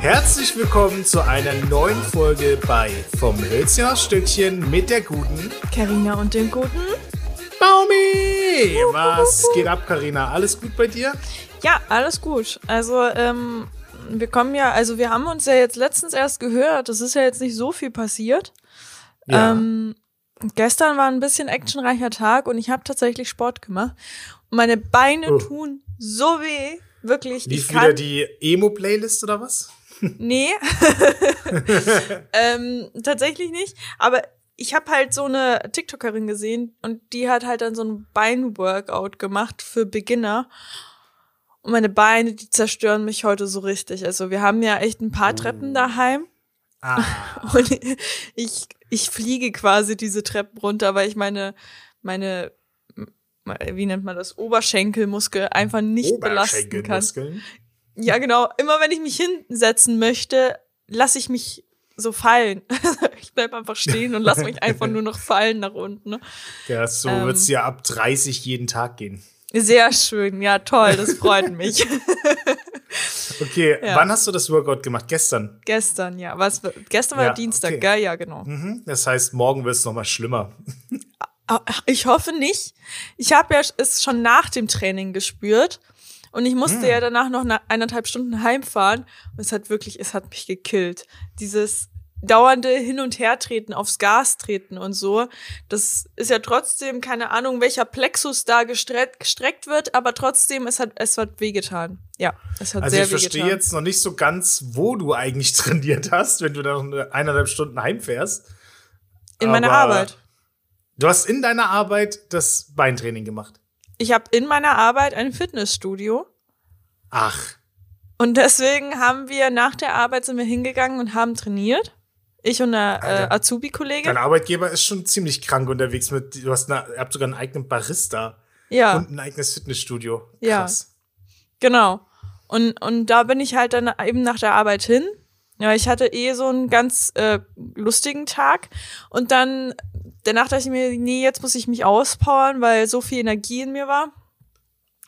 Herzlich willkommen zu einer neuen Folge bei Vom Hölzchen aufs Stückchen mit der guten Carina und dem guten Baumi. Was geht ab, Carina? Alles gut bei dir? Ja, alles gut. Also, ähm, wir kommen ja, also wir haben uns ja jetzt letztens erst gehört. Es ist ja jetzt nicht so viel passiert. Ja. Ähm, gestern war ein bisschen actionreicher Tag und ich habe tatsächlich Sport gemacht. Und meine Beine Oh. tun so weh. Wirklich. Lief wieder die Emo-Playlist oder was? Nee. ähm, tatsächlich nicht. Aber ich habe halt so eine TikTokerin gesehen und die hat halt dann so ein Beinworkout gemacht für Beginner. Und meine Beine, die zerstören mich heute so richtig. Also wir haben ja echt ein paar Treppen daheim. Ah, Und ich, ich fliege quasi diese Treppen runter, weil ich meine, meine, wie nennt man das, Oberschenkelmuskel einfach nicht belasten kann. Ja, genau. Immer wenn ich mich hinsetzen möchte, lasse ich mich so fallen. ich bleib einfach stehen und lasse mich einfach nur noch fallen nach unten. Ne? Ja, so Ähm. wird's ja ab 30 jeden Tag gehen. Sehr schön. Ja, toll. Das freut mich. Okay, Ja. wann hast du das Workout gemacht? Gestern. gestern, ja. Was, gestern war Ja, Dienstag, okay. gell? Ja, genau. Mhm. Das heißt, morgen wird es nochmal schlimmer. Ah, Ich hoffe nicht. Ich habe ja es schon nach dem Training gespürt. Und ich musste ja danach noch eine, eineinhalb Stunden heimfahren. Und es hat wirklich, es hat mich gekillt. Dieses dauernde Hin- und Hertreten, aufs Gas treten und so. Das ist ja trotzdem, keine Ahnung, welcher Plexus da gestreckt, gestreckt wird, aber trotzdem, es hat, es hat wehgetan. Ja, es hat Also sehr ich verstehe wehgetan. jetzt noch nicht so ganz, wo du eigentlich trainiert hast, wenn du dann eineinhalb Stunden heimfährst. In meiner aber- Arbeit. Du hast in deiner Arbeit das Beintraining gemacht. Ich habe in meiner Arbeit ein Fitnessstudio. Ach, Und deswegen haben wir nach der Arbeit sind wir hingegangen und haben trainiert. Ich und eine äh, Alter. Azubi-Kollegin. dein Arbeitgeber ist schon ziemlich krank unterwegs mit, du hast eine, ihr habt sogar einen eigenen Barista Ja, und ein eigenes Fitnessstudio. Ja. Krass. genau. Und, und da bin ich halt dann eben nach der Arbeit hin. Ja, ich hatte eh so einen ganz äh, lustigen Tag. Und dann, danach dachte ich mir, nee, jetzt muss ich mich auspowern, weil so viel Energie in mir war.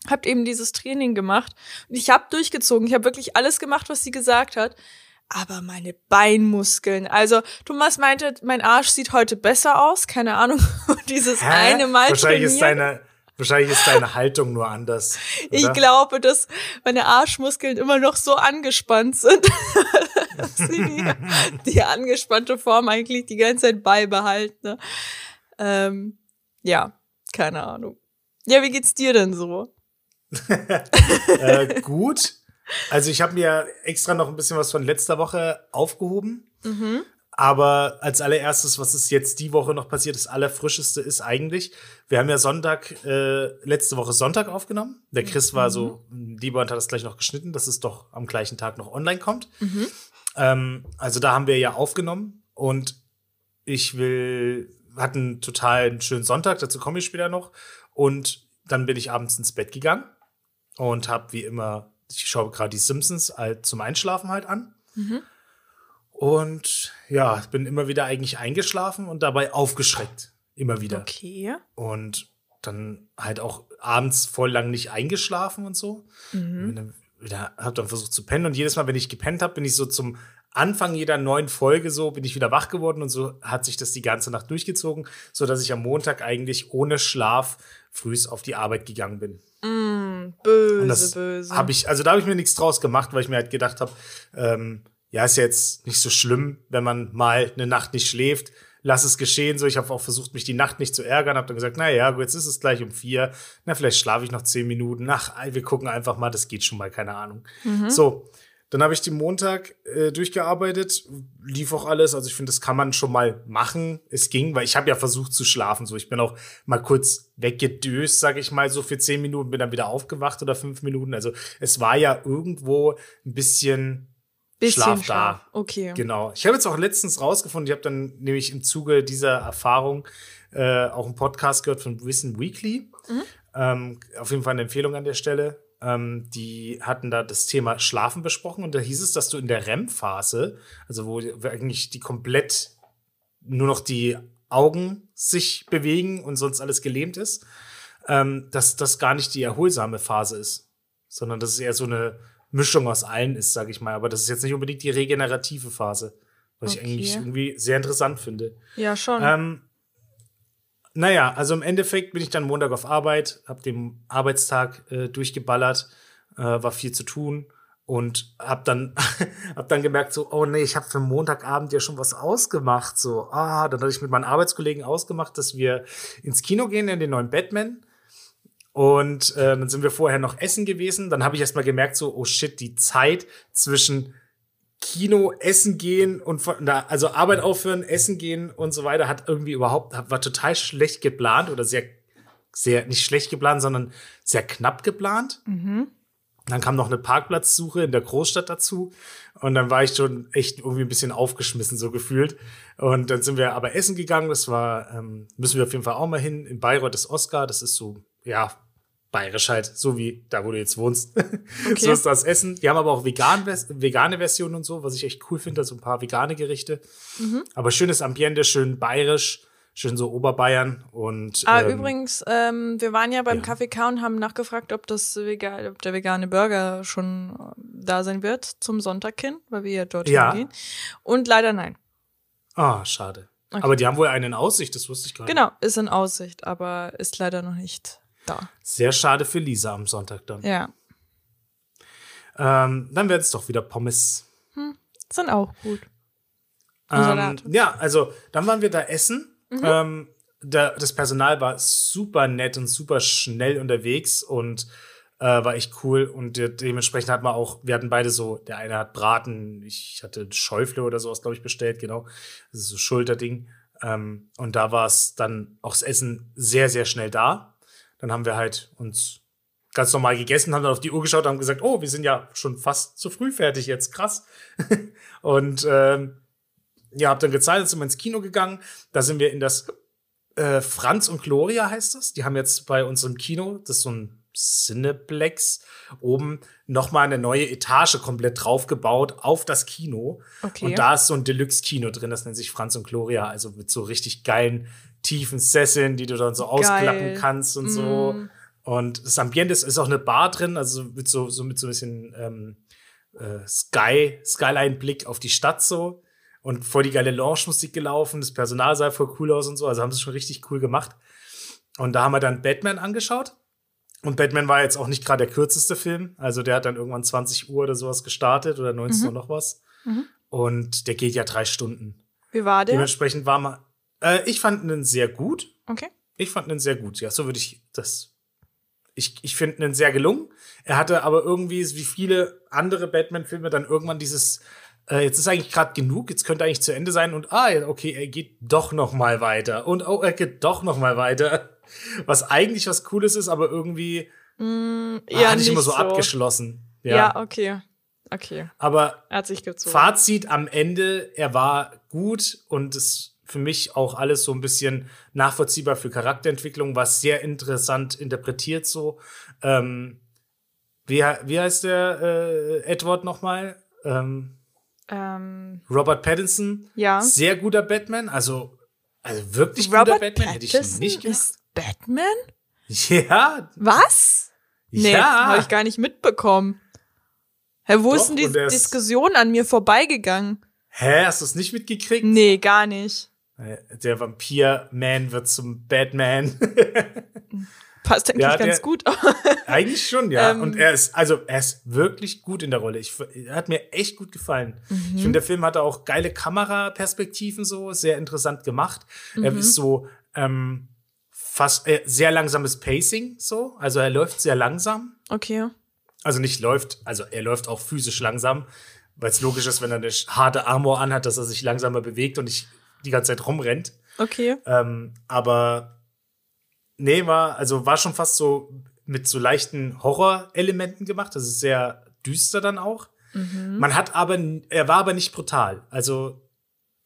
Habt eben dieses Training gemacht. Und ich habe durchgezogen. Ich habe wirklich alles gemacht, was sie gesagt hat. Aber meine Beinmuskeln. Also, Thomas meinte, mein Arsch sieht heute besser aus. Keine Ahnung. Dieses Hä? eine Mal wahrscheinlich ist, trainieren. deine, wahrscheinlich ist deine Haltung nur anders. Ich oder? glaube, dass meine Arschmuskeln immer noch so angespannt sind, dass sie die, die angespannte Form eigentlich die ganze Zeit beibehalten. Ne? Ähm, ja, keine Ahnung. Ja, wie geht's dir denn so? äh, gut. Also ich habe mir extra noch ein bisschen was von letzter Woche aufgehoben. Mhm. Aber als allererstes, was ist jetzt die Woche noch passiert, das Allerfrischeste ist eigentlich, wir haben ja Sonntag, äh, letzte Woche Sonntag aufgenommen. Der Chris war so lieber und hat das gleich noch geschnitten, dass es doch am gleichen Tag noch online kommt. Ähm, also da haben wir ja aufgenommen und ich will, hatten total schönen Sonntag, dazu komme ich später noch. Und dann bin ich abends ins Bett gegangen und habe wie immer, ich schaue gerade die Simpsons halt zum Einschlafen halt an. Und ja, bin immer wieder eigentlich eingeschlafen und dabei aufgeschreckt. Immer wieder. Okay. Und dann halt auch abends voll lang nicht eingeschlafen und so. Mhm. Und dann wieder, hab dann versucht zu pennen. Und jedes Mal, wenn ich gepennt habe, bin ich so zum Anfang jeder neuen Folge so, bin ich wieder wach geworden und so hat sich das die ganze Nacht durchgezogen, so dass ich am Montag eigentlich ohne Schlaf frühs auf die Arbeit gegangen bin. Mm, böse, Und das böse. habe ich, also da habe ich mir nichts draus gemacht, weil ich mir halt gedacht habe, ähm, ja, ist jetzt nicht so schlimm, wenn man mal eine Nacht nicht schläft. Lass es geschehen. So, ich habe auch versucht, mich die Nacht nicht zu ärgern. Habe dann gesagt, na ja, gut, jetzt ist es gleich um vier. Na, vielleicht schlafe ich noch zehn Minuten. Ach, wir gucken einfach mal. Das geht schon mal, keine Ahnung. So, dann habe ich den Montag äh, durchgearbeitet, lief auch alles. Also ich finde, das kann man schon mal machen. Es ging, weil ich habe ja versucht zu schlafen. So, ich bin auch mal kurz weggedöst, sage ich mal, so für zehn Minuten, bin dann wieder aufgewacht oder fünf Minuten. Also es war ja irgendwo ein bisschen Bisschen Schlaf da. Okay. Genau. Ich habe jetzt auch letztens rausgefunden, ich habe dann nämlich im Zuge dieser Erfahrung äh, auch einen Podcast gehört von Wissen Weekly. Ähm, auf jeden Fall eine Empfehlung an der Stelle. Ähm, die hatten da das Thema Schlafen besprochen und da hieß es, dass du in der REM-Phase, also wo eigentlich die komplett nur noch die Augen sich bewegen und sonst alles gelähmt ist, ähm, dass das gar nicht die erholsame Phase ist, sondern das ist eher so eine Mischung aus allen ist, sage ich mal. Aber das ist jetzt nicht unbedingt die regenerative Phase, was ich Okay. eigentlich irgendwie sehr interessant finde. Ja, schon. Ähm, naja, also im Endeffekt bin ich dann Montag auf Arbeit, habe den Arbeitstag äh, durchgeballert, äh, war viel zu tun und habe dann, hab dann gemerkt, so, oh nee, ich habe für Montagabend ja schon was ausgemacht. So, ah, dann hatte ich mit meinen Arbeitskollegen ausgemacht, dass wir ins Kino gehen in den neuen Batman. Und äh, dann sind wir vorher noch essen gewesen. Dann habe ich erst mal gemerkt, so, oh shit, die Zeit zwischen Kino, Essen gehen und von, na, also Arbeit aufhören, Essen gehen und so weiter hat irgendwie überhaupt, war total schlecht geplant oder sehr, sehr, nicht schlecht geplant, sondern sehr knapp geplant. Dann kam noch eine Parkplatzsuche in der Großstadt dazu. Und dann war ich schon echt irgendwie ein bisschen aufgeschmissen, so gefühlt. Und dann sind wir aber essen gegangen. Das war, ähm, müssen wir auf jeden Fall auch mal hin. In Bayreuth ist Oscar. Das ist so, ja, bayerisch halt, so wie da, wo du jetzt wohnst. so ist das Essen. Die haben aber auch vegan, vegane Versionen und so, was ich echt cool finde. So ein paar vegane Gerichte. Aber schönes Ambiente, schön bayerisch, schön so Oberbayern. Und, Ah, ähm, übrigens, ähm, wir waren ja beim ja. Kaffee K und haben nachgefragt, ob das vegan, ob der vegane Burger schon äh, da sein wird zum Sonntag hin, weil wir ja dorthin Ja. gehen. Und leider nein. Ah, schade. Okay. Aber die haben wohl einen in Aussicht, das wusste ich gar nicht. Genau, ist in Aussicht, aber ist leider noch nicht da. Sehr schade für Lisa am Sonntag dann. Ja, Ähm, dann werden es doch wieder Pommes. sind auch gut. Ähm, ja, also dann waren wir da essen. Ähm, der, das Personal war super nett und super schnell unterwegs und äh, war echt cool. Und de dementsprechend hat man auch, wir hatten beide so, der eine hat Braten, ich hatte Schäufle oder sowas, glaube ich, bestellt, genau. Das ist so Schulterding. Ähm, und da war es dann auch das Essen sehr, sehr schnell da. Dann haben wir halt uns ganz normal gegessen, haben dann auf die Uhr geschaut haben gesagt, oh, wir sind ja schon fast zu früh fertig jetzt, krass. und ähm, ja, hab dann gezahlt, sind wir ins Kino gegangen. Da sind wir in das äh, Franz und Gloria heißt das. Die haben jetzt bei unserem Kino, das ist so ein Cineplex, oben nochmal eine neue Etage komplett draufgebaut auf das Kino. Okay. Und da ist so ein Deluxe-Kino drin, das nennt sich Franz und Gloria, also mit so richtig geilen, tiefen Sesseln, die du dann so ausklappen kannst und so. Mm. Und das Ambiente ist, ist auch eine Bar drin, also mit so, so mit so ein bisschen ähm, äh, Sky, Skyline-Blick auf die Stadt so. Und voll die geile Lounge-Musik gelaufen, das Personal sah voll cool aus und so, also haben sie schon richtig cool gemacht. Und da haben wir dann Batman angeschaut. Und Batman war jetzt auch nicht gerade der kürzeste Film. Also der hat dann irgendwann 20 Uhr oder sowas gestartet oder 19 Uhr noch was. Und der geht ja drei Stunden. Wie war der? Dementsprechend war mal. Äh, ich fand ihn sehr gut. Okay. Ich fand ihn sehr gut. Ja, so würde ich das. Ich, ich finde ihn sehr gelungen. Er hatte aber irgendwie, wie viele andere Batman-Filme, dann irgendwann dieses. Äh, jetzt ist eigentlich gerade genug, jetzt könnte eigentlich zu Ende sein und ah, okay, er geht doch noch mal weiter und oh, er geht doch noch mal weiter. Was eigentlich was Cooles ist, aber irgendwie ah, ja, hatte ich immer nicht so, so. abgeschlossen. Ja. Ja. okay. Okay. Aber Er hat sich gezogen. Fazit am Ende, er war gut und ist für mich auch alles so ein bisschen nachvollziehbar für Charakterentwicklung, was sehr interessant interpretiert so. Ähm, wie, wie heißt der äh, Edward nochmal? Ähm, ähm, Robert Pattinson. ja. Sehr guter Batman, also, also wirklich guter Robert Batman, hätte ich Pattinson nicht gedacht. ist Batman? Ja, Was? Nee, Ja. habe ich gar nicht mitbekommen. Hä, wo Doch, ist denn die Diskussion an mir vorbeigegangen? hä, hast du es nicht mitgekriegt? Nee, gar nicht. Der Vampir-Man wird zum Batman. Passt eigentlich Ja, ganz der- gut. Eigentlich schon, ja. Ähm. und er ist, also er ist wirklich gut in der Rolle. Ich, er hat mir echt gut gefallen. Mhm. Ich finde, der Film hatte auch geile Kameraperspektiven so, sehr interessant gemacht. Mhm. Er ist so ähm, fast äh, sehr langsames Pacing so, also er läuft sehr langsam. okay. Also nicht läuft, also er läuft auch physisch langsam, weil es logisch ist, wenn er eine harte Armor anhat, dass er sich langsamer bewegt und nicht die ganze Zeit rumrennt. Okay. Ähm, aber nee, war, also war schon fast so mit so leichten Horrorelementen gemacht. Das ist sehr düster dann auch. Man hat aber, er war aber nicht brutal. Also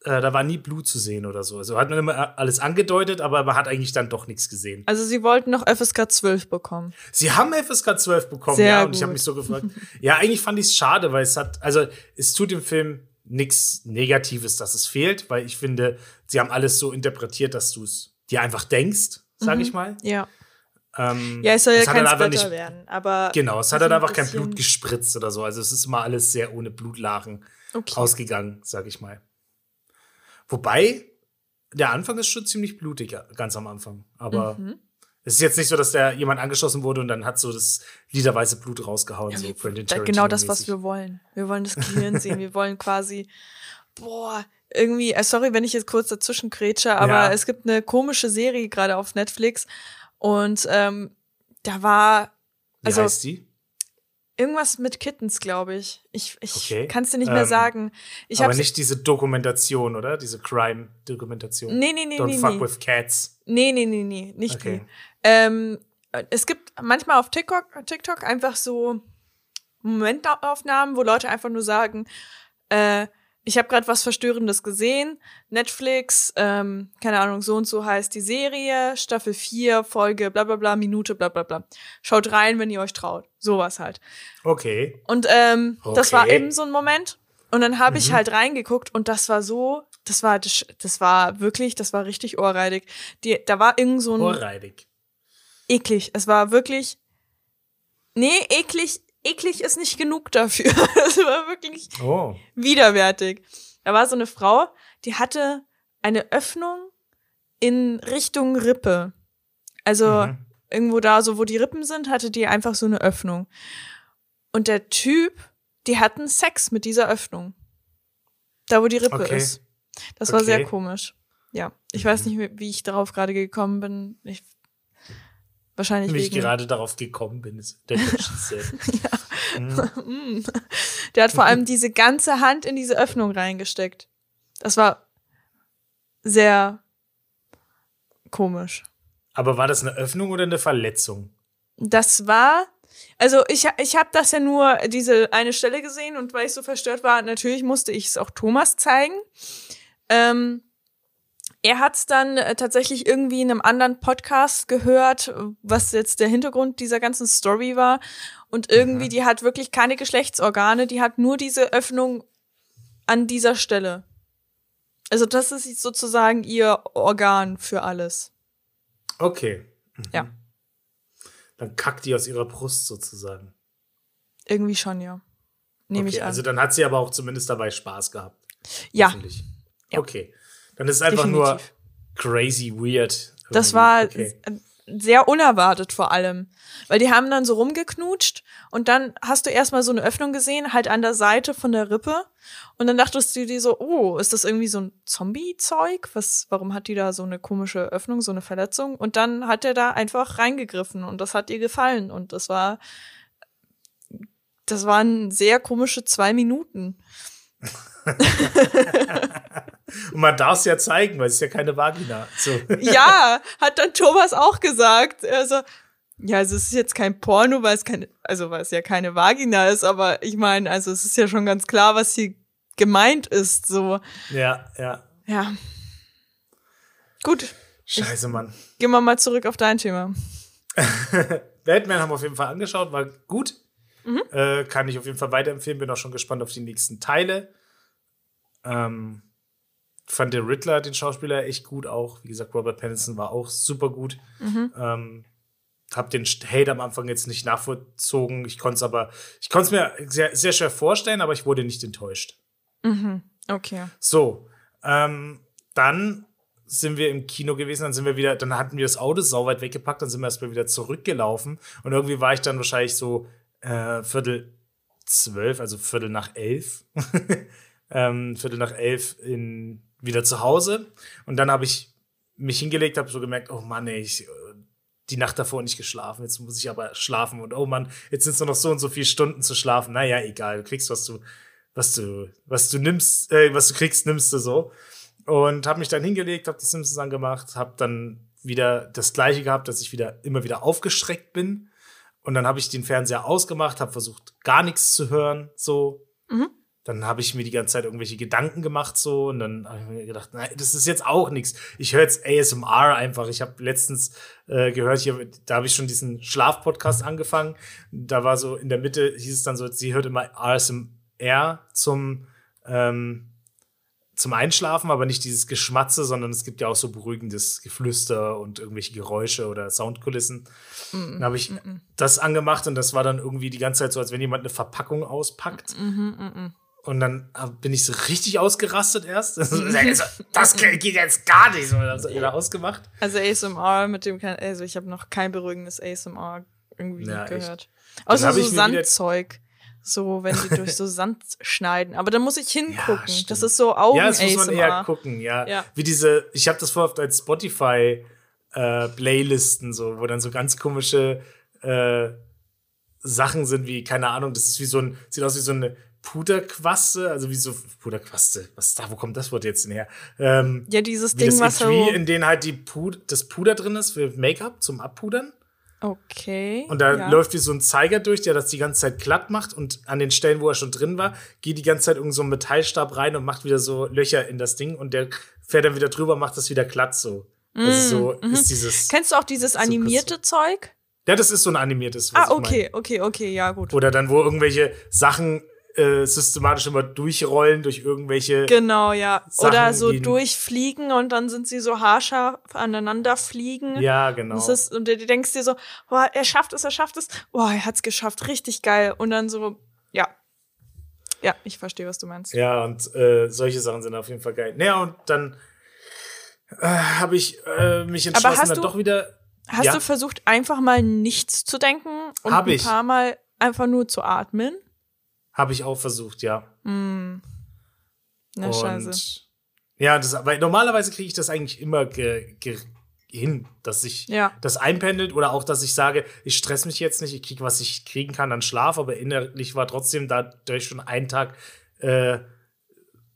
äh, da war nie Blut zu sehen oder so. Also hat man immer alles angedeutet, aber man hat eigentlich dann doch nichts gesehen. Also sie wollten noch FSK 12 bekommen. Sie haben FSK 12 bekommen, Sehr ja, und ich gut. habe mich so gefragt. ja, eigentlich fand ich es schade, weil es hat, also es tut dem Film nichts Negatives, dass es fehlt, weil ich finde, sie haben alles so interpretiert, dass du es dir einfach denkst, sage ich mal. Ja. Ähm, Ja, es soll ja hat kein einfach Splatter nicht, werden, aber. Genau, es hat ein einfach kein Blut gespritzt oder so. Also es ist immer alles sehr ohne Blutlachen Okay. ausgegangen, sag ich mal. Wobei, der Anfang ist schon ziemlich blutig, ganz am Anfang. Aber Mhm. Es ist jetzt nicht so, dass da jemand angeschossen wurde und dann hat so das literweise Blut rausgehauen. so Quentin Da- genau das, was wir wollen. Wir wollen das Gehirn sehen. Wir wollen quasi, boah, irgendwie, äh, sorry, wenn ich jetzt kurz dazwischen grätsche, aber Ja. es gibt eine komische Serie gerade auf Netflix und ähm, da war Wie also- heißt die? Irgendwas mit Kittens, glaube ich. Ich, ich Okay. kann es dir nicht mehr Ähm, sagen. Ich Aber nicht diese Dokumentation, oder? Diese Crime-Dokumentation. Nee, nee, nee, Don't nee, fuck nee. with cats. Nee, nee, nee, nee, nicht Okay. die. Ähm, es gibt manchmal auf TikTok, TikTok einfach so Momentaufnahmen, wo Leute einfach nur sagen, äh, ich habe gerade was Verstörendes gesehen. Netflix, ähm, keine Ahnung, so und so heißt die Serie, Staffel 4, Folge, bla bla bla, Minute, bla bla bla. Schaut rein, wenn ihr euch traut. Sowas halt. Okay. Und ähm, das war Okay. eben so ein Moment. Und dann habe ich halt reingeguckt und das war so, das war, das, das war wirklich, das war richtig ohrreidig. Die, da war irgend so ein Ohrreidig. eklig. Es war wirklich, nee, eklig, eklig ist nicht genug dafür. Es war wirklich Oh. widerwärtig. Da war so eine Frau, die hatte eine Öffnung in Richtung Rippe. Also Mhm. irgendwo da, so wo die Rippen sind, hatte die einfach so eine Öffnung. Und der Typ, die hatten Sex mit dieser Öffnung. Da, wo die Rippe Okay. ist. Das war sehr Okay. komisch. Ja, ich weiß nicht, wie- wie ich darauf gerade gekommen bin. Ich, wahrscheinlich Wie ich gerade darauf gekommen bin, ist der Menschenseele. Mm. Der hat vor allem diese ganze Hand in diese Öffnung reingesteckt. Das war sehr komisch. Aber war das eine Öffnung oder eine Verletzung? Das war, also ich, ich habe das ja nur diese eine Stelle gesehen und weil ich so verstört war, natürlich musste ich es auch Thomas zeigen. Ähm, er hat es dann äh, tatsächlich irgendwie in einem anderen Podcast gehört, was jetzt der Hintergrund dieser ganzen Story war. Und irgendwie, Mhm. die hat wirklich keine Geschlechtsorgane, die hat nur diese Öffnung an dieser Stelle. Also das ist sozusagen ihr Organ für alles. Okay. Mhm. Ja. Dann kackt die aus ihrer Brust sozusagen. Irgendwie schon, ja. Nehme okay, ich an. Also dann hat sie aber auch zumindest dabei Spaß gehabt. ja. Hoffentlich. Ja. Okay. Dann ist es einfach nur Definitiv. crazy weird. Das war Okay. sehr unerwartet vor allem. Weil die haben dann so rumgeknutscht und dann hast du erstmal so eine Öffnung gesehen, halt an der Seite von der Rippe. Und dann dachtest du dir so, oh, ist das irgendwie so ein Zombie-Zeug? Was, warum hat die da so eine komische Öffnung, so eine Verletzung? Und dann hat er da einfach reingegriffen und das hat ihr gefallen. Und das war, das waren sehr komische zwei Minuten. Und man darf es ja zeigen, weil es ist ja keine Vagina. So. ja, hat dann Thomas auch gesagt. Also, ja, also es ist jetzt kein Porno, weil es keine, also weil es ja keine Vagina ist, aber ich meine, also es ist ja schon ganz klar, was hier gemeint ist, so. ja, ja. Ja. Gut, Scheiße, Mann. gehen wir mal zurück auf dein Thema. Batman haben wir auf jeden Fall angeschaut, war gut. Mhm. Äh, kann ich auf jeden Fall weiterempfehlen. Bin auch schon gespannt auf die nächsten Teile. Ähm, fand der Riddler, den Schauspieler, echt gut auch. Wie gesagt, Robert Pattinson war auch super gut. Mhm. Ähm, hab den Hate am Anfang jetzt nicht nachvollzogen. Ich konnte es aber, ich konnte es mir sehr, sehr schwer vorstellen, aber ich wurde nicht enttäuscht. Mhm. Okay. So, ähm, dann sind wir im Kino gewesen, dann sind wir wieder, dann hatten wir das Auto sauweit weggepackt, dann sind wir erstmal wieder zurückgelaufen und irgendwie war ich dann wahrscheinlich so äh, Viertel zwölf, also Viertel nach elf, ähm, Viertel nach elf in, wieder zu Hause und dann habe ich mich hingelegt, habe so gemerkt, oh Mann, ey, ich, äh, die Nacht davor nicht geschlafen, jetzt muss ich aber schlafen und oh Mann, jetzt sind es nur noch so und so viele Stunden zu schlafen. Naja, egal, du kriegst, was du, was du, was du nimmst, äh, was du kriegst, nimmst du so. Und habe mich dann hingelegt, habe die Simpsons angemacht, habe dann wieder das gleiche gehabt, dass ich wieder immer wieder aufgeschreckt bin. Und dann habe ich den Fernseher ausgemacht, habe versucht, gar nichts zu hören, so. Mhm. Dann habe ich mir die ganze Zeit irgendwelche Gedanken gemacht, so. Und dann habe ich mir gedacht, nein, das ist jetzt auch nichts. Ich höre jetzt ASMR einfach. Ich habe letztens äh, gehört, hier, da habe ich schon diesen Schlafpodcast angefangen. Da war so in der Mitte, hieß es dann so, sie hört immer ASMR zum, ähm, zum Einschlafen, aber nicht dieses Geschmatze, sondern es gibt ja auch so beruhigendes Geflüster und irgendwelche Geräusche oder Soundkulissen. Mm, dann habe ich mm, das angemacht und das war dann irgendwie die ganze Zeit so, als wenn jemand eine Verpackung auspackt. Mm, und dann bin ich so richtig ausgerastet erst. das geht jetzt gar nicht. So, dann wieder ausgemacht. Also ASMR, mit dem also ich habe noch kein beruhigendes ASMR irgendwie ja, gehört. Außer so Sandzeug. So, wenn die durch so Sand schneiden. Aber dann muss ich hingucken. Ja, das ist so Augen Ja, das muss man eher gucken, ja. ja. Wie diese, ich habe das vorher oft als Spotify äh, Playlisten, so, wo dann so ganz komische äh, Sachen sind, wie, keine Ahnung, das ist wie so ein, sieht aus wie so eine Puderquaste, also wie so Puderquaste, was da, wo kommt das Wort jetzt denn her? Ähm, ja, dieses Ding, was so in denen halt die Pud das Puder drin ist für Make-up zum Abpudern. Okay. Und da ja. läuft wie so ein Zeiger durch, der das die ganze Zeit glatt macht und an den Stellen, wo er schon drin war, geht die ganze Zeit irgend so ein Metallstab rein und macht wieder so Löcher in das Ding und der fährt dann wieder drüber, macht das wieder glatt so. Mm, also so mm ist dieses. Kennst du auch dieses animierte so Zeug? Ja, das ist so ein animiertes. ah, okay, okay, okay, ja, gut. Oder dann, wo irgendwelche Sachen äh, systematisch immer durchrollen durch irgendwelche. Genau, ja. Sachen, Oder so durchfliegen und dann sind sie so haarscharf aneinander fliegen. Ja, genau. Das ist, und du denkst dir so, boah, er schafft es, er schafft es. Boah, er hat's geschafft, richtig geil. Und dann so, ja. Ja, ich verstehe, was du meinst. Ja, und äh, solche Sachen sind auf jeden Fall geil. Naja, und dann äh, habe ich äh, mich entschlossen, dann doch wieder. Hast ja? du versucht, einfach mal nichts zu denken und hab ein ich. paar Mal einfach nur zu atmen? Habe ich auch versucht, ja. Mm. Na, und, scheiße. Ja, das, weil normalerweise kriege ich das eigentlich immer ge, ge, hin, dass sich ja. das einpendelt oder auch, dass ich sage, ich stress mich jetzt nicht, ich kriege, was ich kriegen kann an Schlaf, aber innerlich war trotzdem, da ich schon einen Tag äh,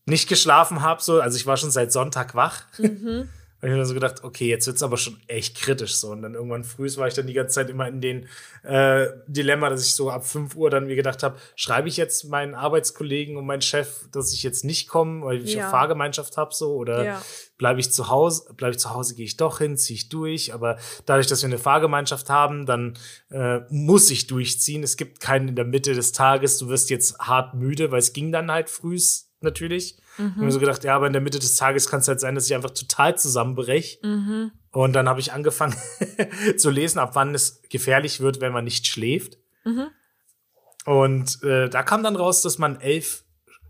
nicht geschlafen habe, so, also ich war schon seit Sonntag wach. Mhm. Und ich habe mir so gedacht, okay, jetzt wird's aber schon echt kritisch so. Und dann irgendwann früh war ich dann die ganze Zeit immer in den äh, Dilemma, dass ich so ab 5 Uhr dann mir gedacht habe, schreibe ich jetzt meinen Arbeitskollegen und meinen Chef, dass ich jetzt nicht komme, weil ich ja. eine Fahrgemeinschaft habe so oder ja. bleibe ich zu Hause, bleibe ich zu Hause, gehe ich doch hin, ziehe ich durch. Aber dadurch, dass wir eine Fahrgemeinschaft haben, dann äh, muss ich durchziehen. Es gibt keinen in der Mitte des Tages, du wirst jetzt hart müde, weil es ging dann halt frühs natürlich. Mhm. Und mir so gedacht, ja, aber in der Mitte des Tages kann es halt sein, dass ich einfach total zusammenbreche. Mhm. Und dann habe ich angefangen zu lesen, ab wann es gefährlich wird, wenn man nicht schläft. Mhm. Und äh, da kam dann raus, dass man elf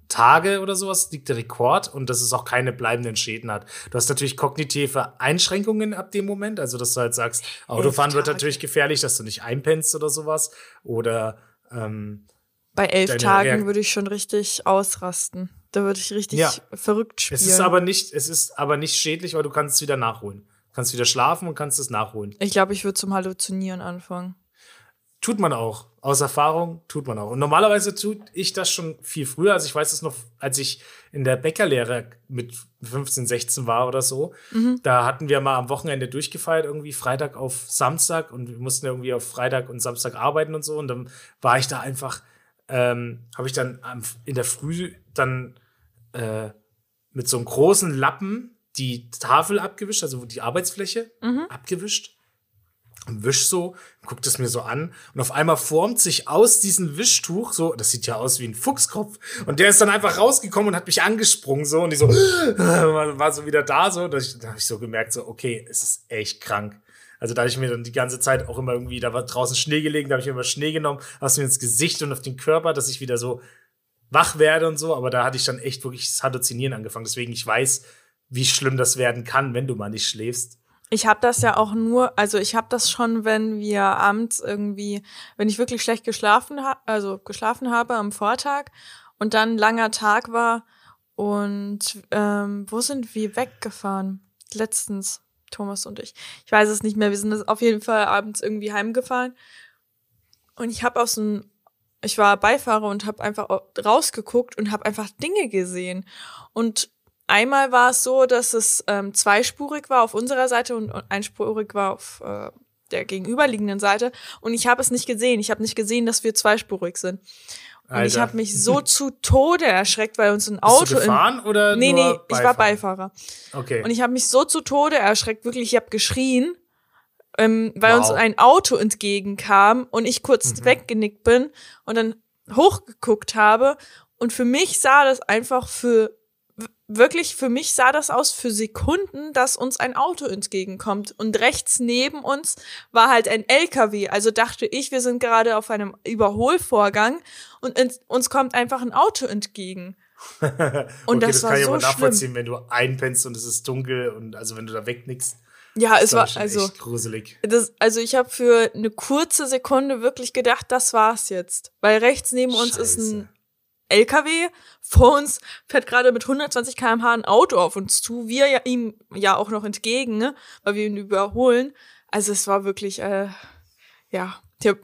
Tage oder sowas liegt der Rekord und dass es auch keine bleibenden Schäden hat. Du hast natürlich kognitive Einschränkungen ab dem Moment, also dass du halt sagst, Autofahren wird natürlich gefährlich, dass du nicht einpennst oder sowas. Oder ähm, bei elf Tagen würde ich schon richtig ausrasten. Da würde ich richtig ja. verrückt spielen. Es ist aber nicht, es ist aber nicht schädlich, weil du kannst es wieder nachholen. Du kannst wieder schlafen und kannst es nachholen. Ich glaube, ich würde zum Halluzinieren anfangen. Tut man auch. Aus Erfahrung tut man auch. Und normalerweise tut ich das schon viel früher. Also ich weiß es noch, als ich in der Bäckerlehre mit 15, 16 war oder so. Mhm. Da hatten wir mal am Wochenende durchgefeiert, irgendwie Freitag auf Samstag. Und wir mussten irgendwie auf Freitag und Samstag arbeiten und so. Und dann war ich da einfach ähm, habe ich dann in der Früh dann äh, mit so einem großen Lappen die Tafel abgewischt, also die Arbeitsfläche mhm. abgewischt. Und wisch so, guckt es mir so an und auf einmal formt sich aus diesem Wischtuch so, das sieht ja aus wie ein Fuchskopf und der ist dann einfach rausgekommen und hat mich angesprungen so und die so war so wieder da so, da habe ich so gemerkt so, okay, es ist echt krank. Also da habe ich mir dann die ganze Zeit auch immer irgendwie, da war draußen Schnee gelegen, da habe ich mir immer Schnee genommen, hast mir ins Gesicht und auf den Körper, dass ich wieder so wach werde und so. Aber da hatte ich dann echt wirklich das Halluzinieren angefangen. Deswegen ich weiß, wie schlimm das werden kann, wenn du mal nicht schläfst. Ich habe das ja auch nur, also ich habe das schon, wenn wir abends irgendwie, wenn ich wirklich schlecht geschlafen habe, also geschlafen habe am Vortag und dann ein langer Tag war und ähm, wo sind wir weggefahren? Letztens. Thomas und ich. Ich weiß es nicht mehr. Wir sind auf jeden Fall abends irgendwie heimgefahren. Und ich habe aus dem, ich war Beifahrer und habe einfach rausgeguckt und habe einfach Dinge gesehen. Und einmal war es so, dass es ähm, zweispurig war auf unserer Seite und einspurig war auf äh, der gegenüberliegenden Seite. Und ich habe es nicht gesehen. Ich habe nicht gesehen, dass wir zweispurig sind. Und ich habe mich so zu Tode erschreckt, weil uns ein Auto. Bist du gefahren oder Nee, nee, Beifahrer? ich war Beifahrer. Okay. Und ich habe mich so zu Tode erschreckt, wirklich, ich habe geschrien, ähm, weil wow. uns ein Auto entgegenkam und ich kurz mhm. weggenickt bin und dann hochgeguckt habe. Und für mich sah das einfach für wirklich, für mich sah das aus für Sekunden, dass uns ein Auto entgegenkommt. Und rechts neben uns war halt ein LKW. Also dachte ich, wir sind gerade auf einem Überholvorgang und uns kommt einfach ein Auto entgegen. Und okay, das, das war kann ich so aber nachvollziehen, schlimm. wenn du einpennst und es ist dunkel und also wenn du da wegnickst. Ja, es war also echt gruselig. Das, also ich habe für eine kurze Sekunde wirklich gedacht, das war's jetzt, weil rechts neben uns Scheiße. ist ein LKW, vor uns fährt gerade mit 120 km/h ein Auto auf uns zu, wir ja ihm ja auch noch entgegen, ne, weil wir ihn überholen. Also es war wirklich, äh, ja,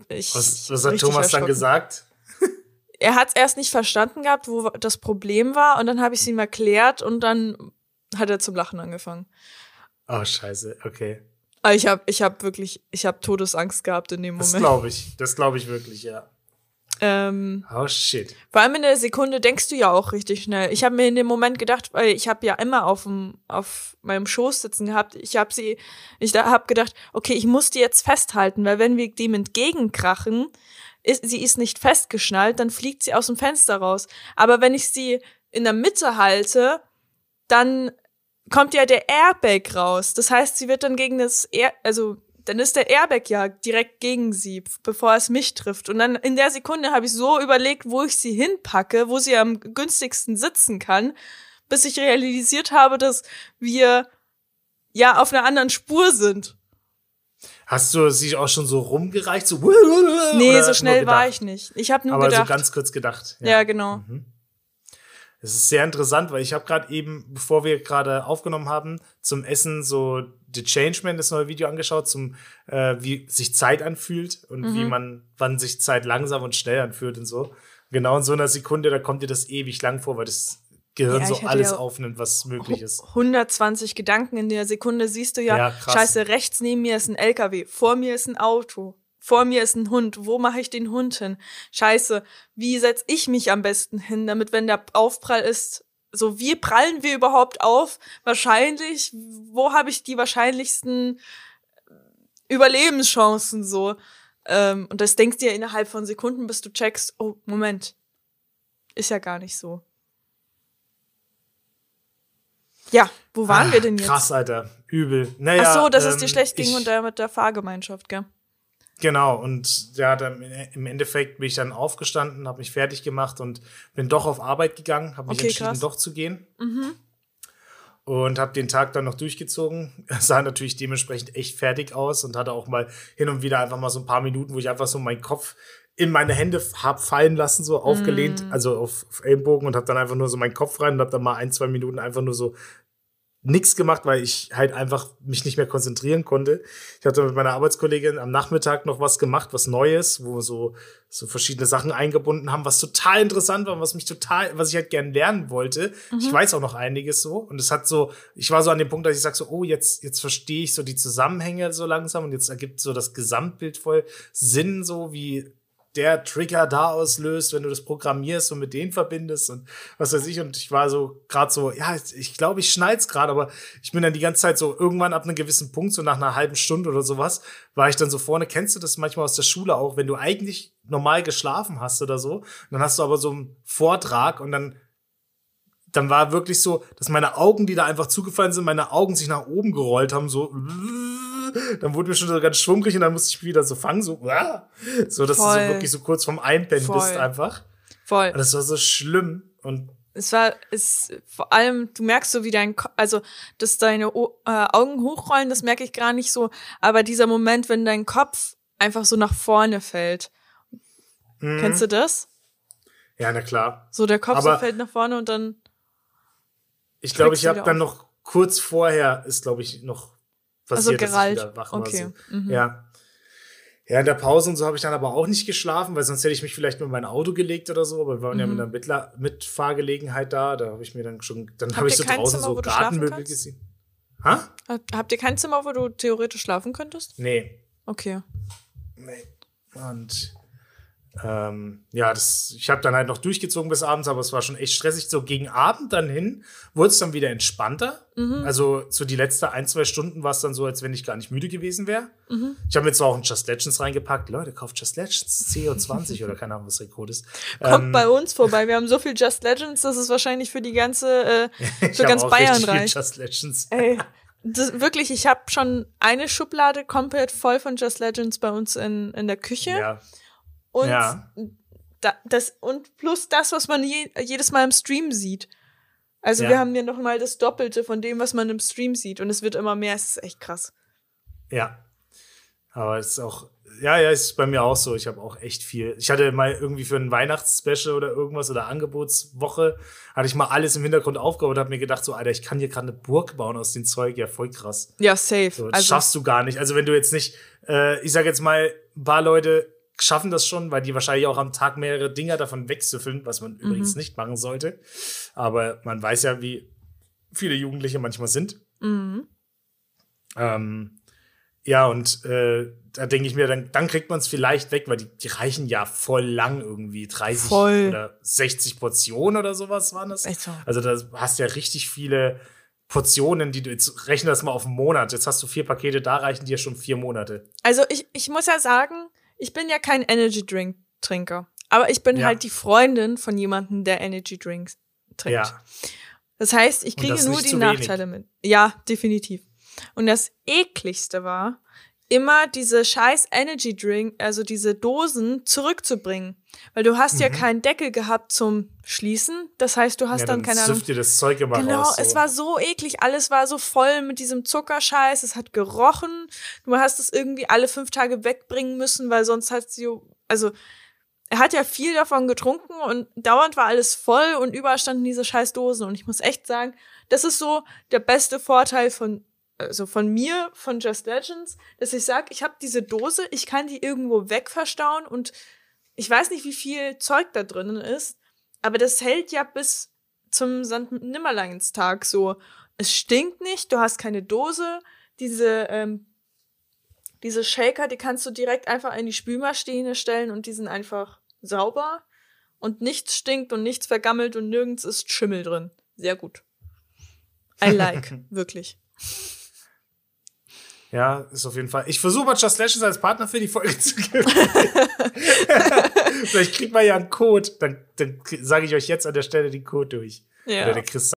ich. Was, was hat Thomas dann gesagt? er hat es erst nicht verstanden gehabt, wo das Problem war, und dann habe ich es ihm erklärt und dann hat er zum Lachen angefangen. Oh, scheiße, okay. Aber ich habe ich hab wirklich, ich habe Todesangst gehabt in dem Moment. Das glaube ich, das glaube ich wirklich, ja. Ähm, oh shit. Vor allem in der Sekunde denkst du ja auch richtig schnell. Ich habe mir in dem Moment gedacht, weil ich habe ja immer auf, dem, auf meinem Schoß sitzen gehabt. Ich habe sie, ich habe gedacht, okay, ich muss die jetzt festhalten, weil wenn wir dem entgegenkrachen, ist, sie ist nicht festgeschnallt, dann fliegt sie aus dem Fenster raus. Aber wenn ich sie in der Mitte halte, dann kommt ja der Airbag raus. Das heißt, sie wird dann gegen das Air, also dann ist der Airbag ja direkt gegen sie, bevor es mich trifft. Und dann in der Sekunde habe ich so überlegt, wo ich sie hinpacke, wo sie am günstigsten sitzen kann, bis ich realisiert habe, dass wir ja auf einer anderen Spur sind. Hast du sie auch schon so rumgereicht? So, nee, so schnell war ich nicht. Ich habe nur Aber gedacht. so ganz kurz gedacht. Ja, ja genau. Mhm. Es ist sehr interessant, weil ich habe gerade eben, bevor wir gerade aufgenommen haben, zum Essen so The Changeman, das neue Video angeschaut, zum äh, wie sich Zeit anfühlt und mhm. wie man, wann sich Zeit langsam und schnell anfühlt und so. Genau in so einer Sekunde, da kommt dir das ewig lang vor, weil das Gehirn ja, so alles ja aufnimmt, was möglich ist. 120 Gedanken in der Sekunde siehst du ja, ja scheiße, rechts neben mir ist ein LKW, vor mir ist ein Auto, vor mir ist ein Hund. Wo mache ich den Hund hin? Scheiße, wie setze ich mich am besten hin, damit wenn der Aufprall ist, so wie prallen wir überhaupt auf? Wahrscheinlich, wo habe ich die wahrscheinlichsten Überlebenschancen so? Ähm, und das denkst du ja innerhalb von Sekunden, bis du checkst, oh, Moment, ist ja gar nicht so. Ja, wo waren ah, wir denn jetzt? Krass, Alter. Übel. Naja, Ach so, dass ähm, es dir schlecht ging und der mit der Fahrgemeinschaft, gell? Genau, und ja, dann im Endeffekt bin ich dann aufgestanden, habe mich fertig gemacht und bin doch auf Arbeit gegangen, habe mich okay, entschieden, krass. doch zu gehen. Mhm. Und habe den Tag dann noch durchgezogen. Sah natürlich dementsprechend echt fertig aus und hatte auch mal hin und wieder einfach mal so ein paar Minuten, wo ich einfach so meinen Kopf in meine Hände hab fallen lassen, so aufgelehnt, mm. also auf, auf Ellenbogen und habe dann einfach nur so meinen Kopf rein und habe dann mal ein, zwei Minuten einfach nur so nichts gemacht, weil ich halt einfach mich nicht mehr konzentrieren konnte. Ich hatte mit meiner Arbeitskollegin am Nachmittag noch was gemacht, was Neues, wo wir so, so verschiedene Sachen eingebunden haben, was total interessant war, was mich total, was ich halt gern lernen wollte. Mhm. Ich weiß auch noch einiges so. Und es hat so, ich war so an dem Punkt, dass ich sage so, oh, jetzt, jetzt verstehe ich so die Zusammenhänge so langsam und jetzt ergibt so das Gesamtbild voll Sinn, so wie der Trigger da auslöst, wenn du das programmierst und mit denen verbindest und was weiß ich. Und ich war so gerade so, ja, ich glaube, ich schnall's gerade, aber ich bin dann die ganze Zeit so irgendwann ab einem gewissen Punkt, so nach einer halben Stunde oder sowas, war ich dann so vorne. Kennst du das manchmal aus der Schule auch, wenn du eigentlich normal geschlafen hast oder so, dann hast du aber so einen Vortrag und dann dann war wirklich so, dass meine Augen, die da einfach zugefallen sind, meine Augen sich nach oben gerollt haben, so dann wurde mir schon so ganz schwummrig und dann musste ich wieder so fangen, so, so dass Voll. du so wirklich so kurz vorm Einpennen bist einfach. Voll. Und das war so schlimm und es war, es, vor allem, du merkst so, wie dein, also, dass deine o äh, Augen hochrollen, das merke ich gar nicht so, aber dieser Moment, wenn dein Kopf einfach so nach vorne fällt. Mhm. Kennst du das? Ja, na klar. So, der Kopf so fällt nach vorne und dann. Ich glaube, ich habe dann noch kurz vorher ist, glaube ich, noch passiert, also Geralt. dass ich wieder wach okay. war. So. Mhm. Ja. Ja, in der Pause und so habe ich dann aber auch nicht geschlafen, weil sonst hätte ich mich vielleicht mit mein Auto gelegt oder so, aber wir waren mhm. ja mit einer Mittler Mitfahrgelegenheit da, da habe ich mir dann schon, dann habe ich so draußen Zimmer, so Gartenmöbel gesehen. Ha? Habt ihr kein Zimmer, wo du theoretisch schlafen könntest? Nee. Okay. Nee. Und ähm, ja, das, ich habe dann halt noch durchgezogen bis abends, aber es war schon echt stressig. So gegen Abend dann hin wurde es dann wieder entspannter. Mhm. Also so die letzten ein, zwei Stunden war es dann so, als wenn ich gar nicht müde gewesen wäre. Mhm. Ich habe mir zwar auch ein Just Legends reingepackt. Leute, kauft Just Legends CO20 oder keine Ahnung, was der Code ist. Kommt Ähm, bei uns vorbei. Wir haben so viel Just Legends, das ist wahrscheinlich für die ganze, äh, für ganz Bayern richtig viel reich. Just Legends. Ey, das, wirklich, ich habe schon eine Schublade komplett voll von Just Legends bei uns in, in der Küche. Ja. Und Ja. da, das und plus das, was man je, jedes Mal im Stream sieht. Also Ja. wir haben ja noch mal das Doppelte von dem, was man im Stream sieht und es wird immer mehr. Es ist echt krass. Ja. Aber es ist auch, ja, ja, ist bei mir auch so. Ich habe auch echt viel. Ich hatte mal irgendwie für ein Weihnachtsspecial oder irgendwas oder Angebotswoche, hatte ich mal alles im Hintergrund aufgebaut und habe mir gedacht, so, Alter, ich kann hier gerade eine Burg bauen aus dem Zeug. Ja, voll krass. Ja, safe. So, das also schaffst du gar nicht. Also wenn du jetzt nicht, äh, ich sag jetzt mal, ein paar Leute schaffen das schon, weil die wahrscheinlich auch am Tag mehrere Dinger davon wegsüffeln, was man übrigens Mhm. nicht machen sollte. Aber man weiß ja, wie viele Jugendliche manchmal sind. mhm. Ähm, ja, und äh, da denke ich mir, dann, dann kriegt man es vielleicht weg, weil die, die reichen ja voll lang irgendwie. 30 Voll. oder 60 Portionen oder sowas waren das. Echt so. Also da hast du ja richtig viele Portionen, die du jetzt rechne das mal auf einen Monat. Jetzt hast du vier Pakete, da reichen dir schon vier Monate. Also ich, ich muss ja sagen, ich bin ja kein Energy Drink Trinker, aber ich bin Ja. halt die Freundin von jemandem, der Energy Drinks trinkt. Ja. Das heißt, ich kriege nur die zu wenig. Nachteile mit. Ja, definitiv. Und das ekligste war, immer diese scheiß Energy Drink, also diese Dosen zurückzubringen. Weil du hast ja keinen Deckel gehabt zum Schließen. Das heißt, du hast Mhm. ja, dann, keine Ahnung. dir das Zeug immer Genau, raus. So. es war so eklig. Alles war so voll mit diesem Zuckerscheiß. Es hat gerochen. Du hast es irgendwie alle fünf Tage wegbringen müssen, weil sonst hat sie, also, er hat ja viel davon getrunken und dauernd war alles voll und überall standen diese scheiß Dosen. Und ich muss echt sagen, das ist so der beste Vorteil von, also von mir, von Just Legends, dass ich sag, ich habe diese Dose, ich kann die irgendwo wegverstauen und ich weiß nicht, wie viel Zeug da drinnen ist, aber das hält ja bis zum St. Nimmerleinstag so. Es stinkt nicht, du hast keine Dose, diese, ähm, diese Shaker, die kannst du direkt einfach in die Spülmaschine stellen und die sind einfach sauber und nichts stinkt und nichts vergammelt und nirgends ist Schimmel drin. Sehr gut. I like, wirklich. Ja, ist auf jeden Fall. Ich versuche mal Just Legends als Partner für die Folge zu gewinnen. Vielleicht kriegt man ja einen Code. Dann, dann sage ich euch jetzt an der Stelle den Code durch. Oder Ja. der Chris.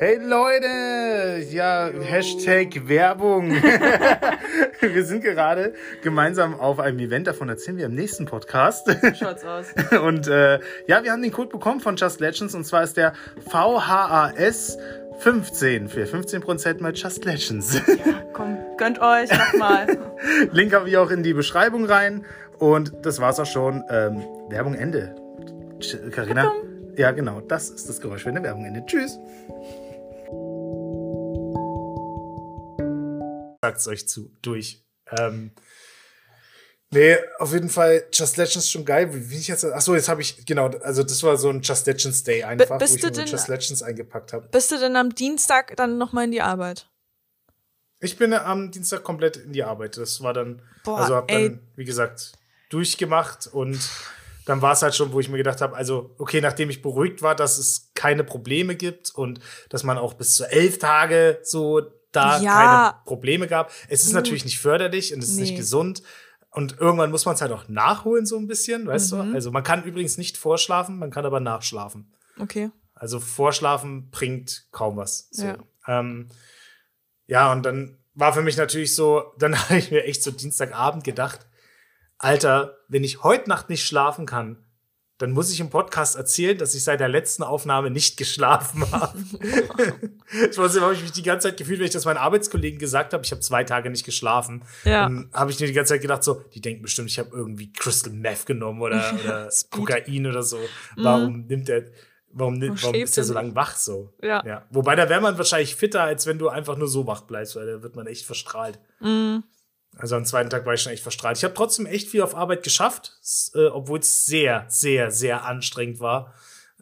Hey Leute, ja, Hashtag Werbung. wir sind gerade gemeinsam auf einem Event, davon erzählen wir im nächsten Podcast. Schaut's aus. Und äh, ja, wir haben den Code bekommen von Just Legends und zwar ist der VHAS 15 für 15% bei Just Legends. Komm, gönnt euch, mach mal. Link habe ich auch in die Beschreibung rein und das war's auch schon. Ähm, Werbung Ende. Carina? Ja, genau, das ist das Geräusch, wenn eine Werbung endet. Tschüss. Sagt's euch zu, durch. Ähm, nee, auf jeden Fall Just Legends schon geil. Wie ich jetzt? Achso, jetzt habe ich, genau, also das war so ein Just Legends Day einfach, bist wo ich du mir denn- Just Legends eingepackt habe. Bist du denn am Dienstag dann nochmal in die Arbeit? Ich bin am Dienstag komplett in die Arbeit. Das war dann, Boah, also hab ey. dann, wie gesagt, durchgemacht und dann war es halt schon, wo ich mir gedacht habe, also, okay, nachdem ich beruhigt war, dass es keine Probleme gibt und dass man auch bis zu elf Tage so da Ja. keine Probleme gab. Es ist Gut. natürlich nicht förderlich und es ist Nee. nicht gesund. Und irgendwann muss man es halt auch nachholen, so ein bisschen, weißt Mhm. du? Also man kann übrigens nicht vorschlafen, man kann aber nachschlafen. Okay. Also Vorschlafen bringt kaum was. So. Ja. Ähm, ja, und dann war für mich natürlich so, dann habe ich mir echt so Dienstagabend gedacht, Alter, wenn ich heute Nacht nicht schlafen kann, dann muss ich im Podcast erzählen, dass ich seit der letzten Aufnahme nicht geschlafen habe. ich weiß nicht, habe ich mich die ganze Zeit gefühlt, wenn ich das meinen Arbeitskollegen gesagt habe, ich habe zwei Tage nicht geschlafen. Ja. Dann habe ich mir die ganze Zeit gedacht, so, die denken bestimmt, ich habe irgendwie Crystal Meth genommen oder, oder. Kokain oder so. Warum nimmt er, warum, warum schläft ist er er so lange wach so? Ja. ja. Wobei, da wäre man wahrscheinlich fitter, als wenn du einfach nur so wach bleibst, weil da wird man echt verstrahlt. Mhm. Also am zweiten Tag war ich schon echt verstrahlt. Ich habe trotzdem echt viel auf Arbeit geschafft, äh, obwohl es sehr, sehr, sehr anstrengend war,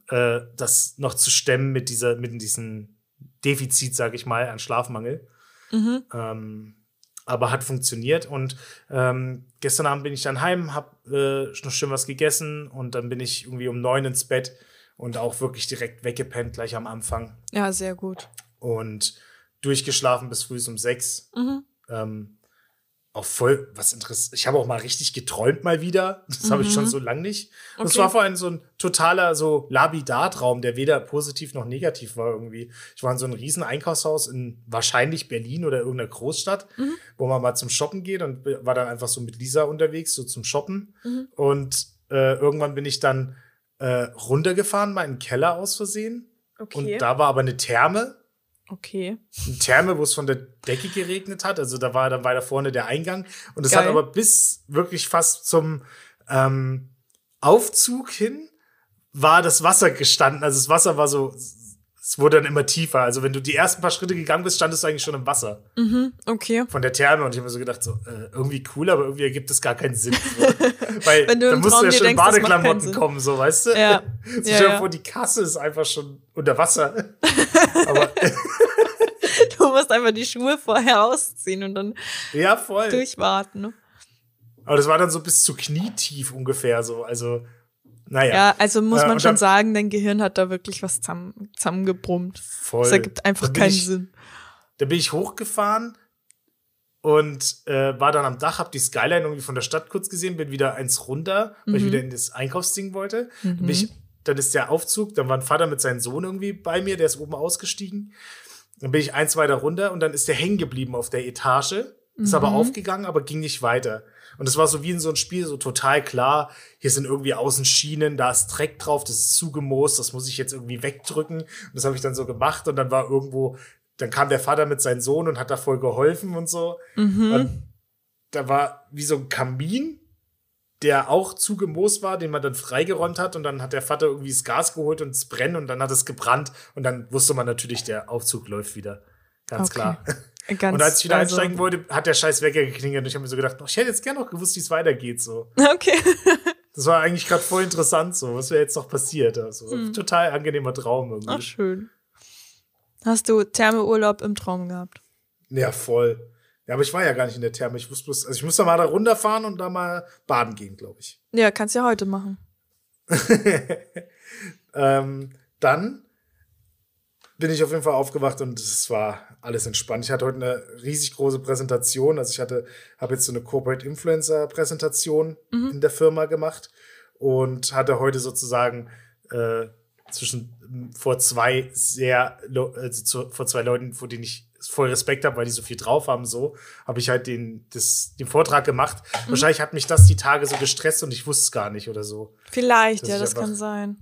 äh, das noch zu stemmen mit dieser, mit diesem Defizit, sage ich mal, an Schlafmangel. Mhm. Ähm, aber hat funktioniert. Und ähm, gestern Abend bin ich dann heim, hab äh, noch schön was gegessen und dann bin ich irgendwie um neun ins Bett und auch wirklich direkt weggepennt, gleich am Anfang. Ja, sehr gut. Und durchgeschlafen bis früh um sechs. Mhm. Ähm, auch voll was interessant. Ich habe auch mal richtig geträumt mal wieder. Das habe ich schon so lange nicht. Und es Mhm. Okay. war vor allem so ein totaler so Labidar-Traum, der weder positiv noch negativ war irgendwie. Ich war in so einem riesen Einkaufshaus in wahrscheinlich Berlin oder irgendeiner Großstadt, Mhm. wo man mal zum Shoppen geht und war dann einfach so mit Lisa unterwegs, so zum Shoppen. Mhm. Und äh, irgendwann bin ich dann äh, runtergefahren, mal in den Keller aus Versehen. Okay. Und da war aber eine Therme okay. eine Therme, wo es von der Decke geregnet hat. Also da war dann weiter vorne der Eingang. Und es hat aber bis wirklich fast zum ähm, Aufzug hin war das Wasser gestanden. Also das Wasser war so, es wurde dann immer tiefer. Also wenn du die ersten paar Schritte gegangen bist, standest du eigentlich schon im Wasser Mhm. Okay. von der Therme. Und ich habe mir so gedacht, so äh, irgendwie cool, aber irgendwie ergibt es gar keinen Sinn. Weil Wenn du da im musst Traum du ja schon in denkst, keinen Badeklamotten kommen, so weißt du? Ja. So Ja, ja. vor, die Kasse ist einfach schon unter Wasser. aber Du musst einfach die Schuhe vorher ausziehen und dann ja, voll. durchwarten. Ne? Aber das war dann so bis zu knietief ungefähr so. Also, naja. Ja, also muss Äh, man und schon dann- sagen, dein Gehirn hat da wirklich was zusammen, zusammengebrummt. voll. Das ergibt einfach keinen ich, Sinn. Da bin ich hochgefahren und äh, war dann am Dach, hab die Skyline irgendwie von der Stadt kurz gesehen, bin wieder eins runter, weil ich Mhm. wieder in das Einkaufsding wollte. Dann, bin ich, dann ist der Aufzug, dann war ein Vater mit seinem Sohn irgendwie bei mir, der ist oben ausgestiegen. Dann bin ich eins weiter runter und dann ist der hängen geblieben auf der Etage. Ist aber Mhm. aufgegangen, aber ging nicht weiter. Und es war so wie in so einem Spiel, so total klar. Hier sind irgendwie außen Schienen, da ist Dreck drauf, das ist zugemoost, das muss ich jetzt irgendwie wegdrücken. Und das habe ich dann so gemacht und dann war irgendwo, dann kam der Vater mit seinem Sohn und hat da voll geholfen und so. Mhm. Und da war wie so ein Kamin, der auch zugemoost war, den man dann freigeräumt hat und dann hat der Vater irgendwie das Gas geholt und es brennt und dann hat es gebrannt und dann wusste man natürlich, der Aufzug läuft wieder. Ganz Okay. klar. Ganz, Und als ich wieder also- einsteigen wollte, hat der scheiß Wecker geklingelt und ich habe mir so gedacht, oh, ich hätte jetzt gerne noch gewusst, wie es weitergeht. So. Okay. Das war eigentlich gerade voll interessant, so, was wäre jetzt noch passiert. Also, Hm. Total angenehmer Traum irgendwie. Ach, schön. Hast du Thermeurlaub im Traum gehabt? Ja, voll. Ja, aber ich war ja gar nicht in der Therme. Ich wusste bloß, also ich muss da mal da runterfahren und da mal baden gehen, glaube ich. Ja, kannst ja heute machen. Ähm, dann bin ich auf jeden Fall aufgewacht und es war alles entspannt. Ich hatte heute eine riesig große Präsentation. Also ich hatte, habe jetzt so eine Corporate Influencer Präsentation in der Firma gemacht und hatte heute sozusagen äh, zwischen vor zwei sehr also zu, vor zwei Leuten, vor denen ich voll Respekt habe, weil die so viel drauf haben, so habe ich halt den das, den Vortrag gemacht. Wahrscheinlich hat mich das die Tage so gestresst und ich wusste es gar nicht oder so Vielleicht, ja, das einfach- kann sein.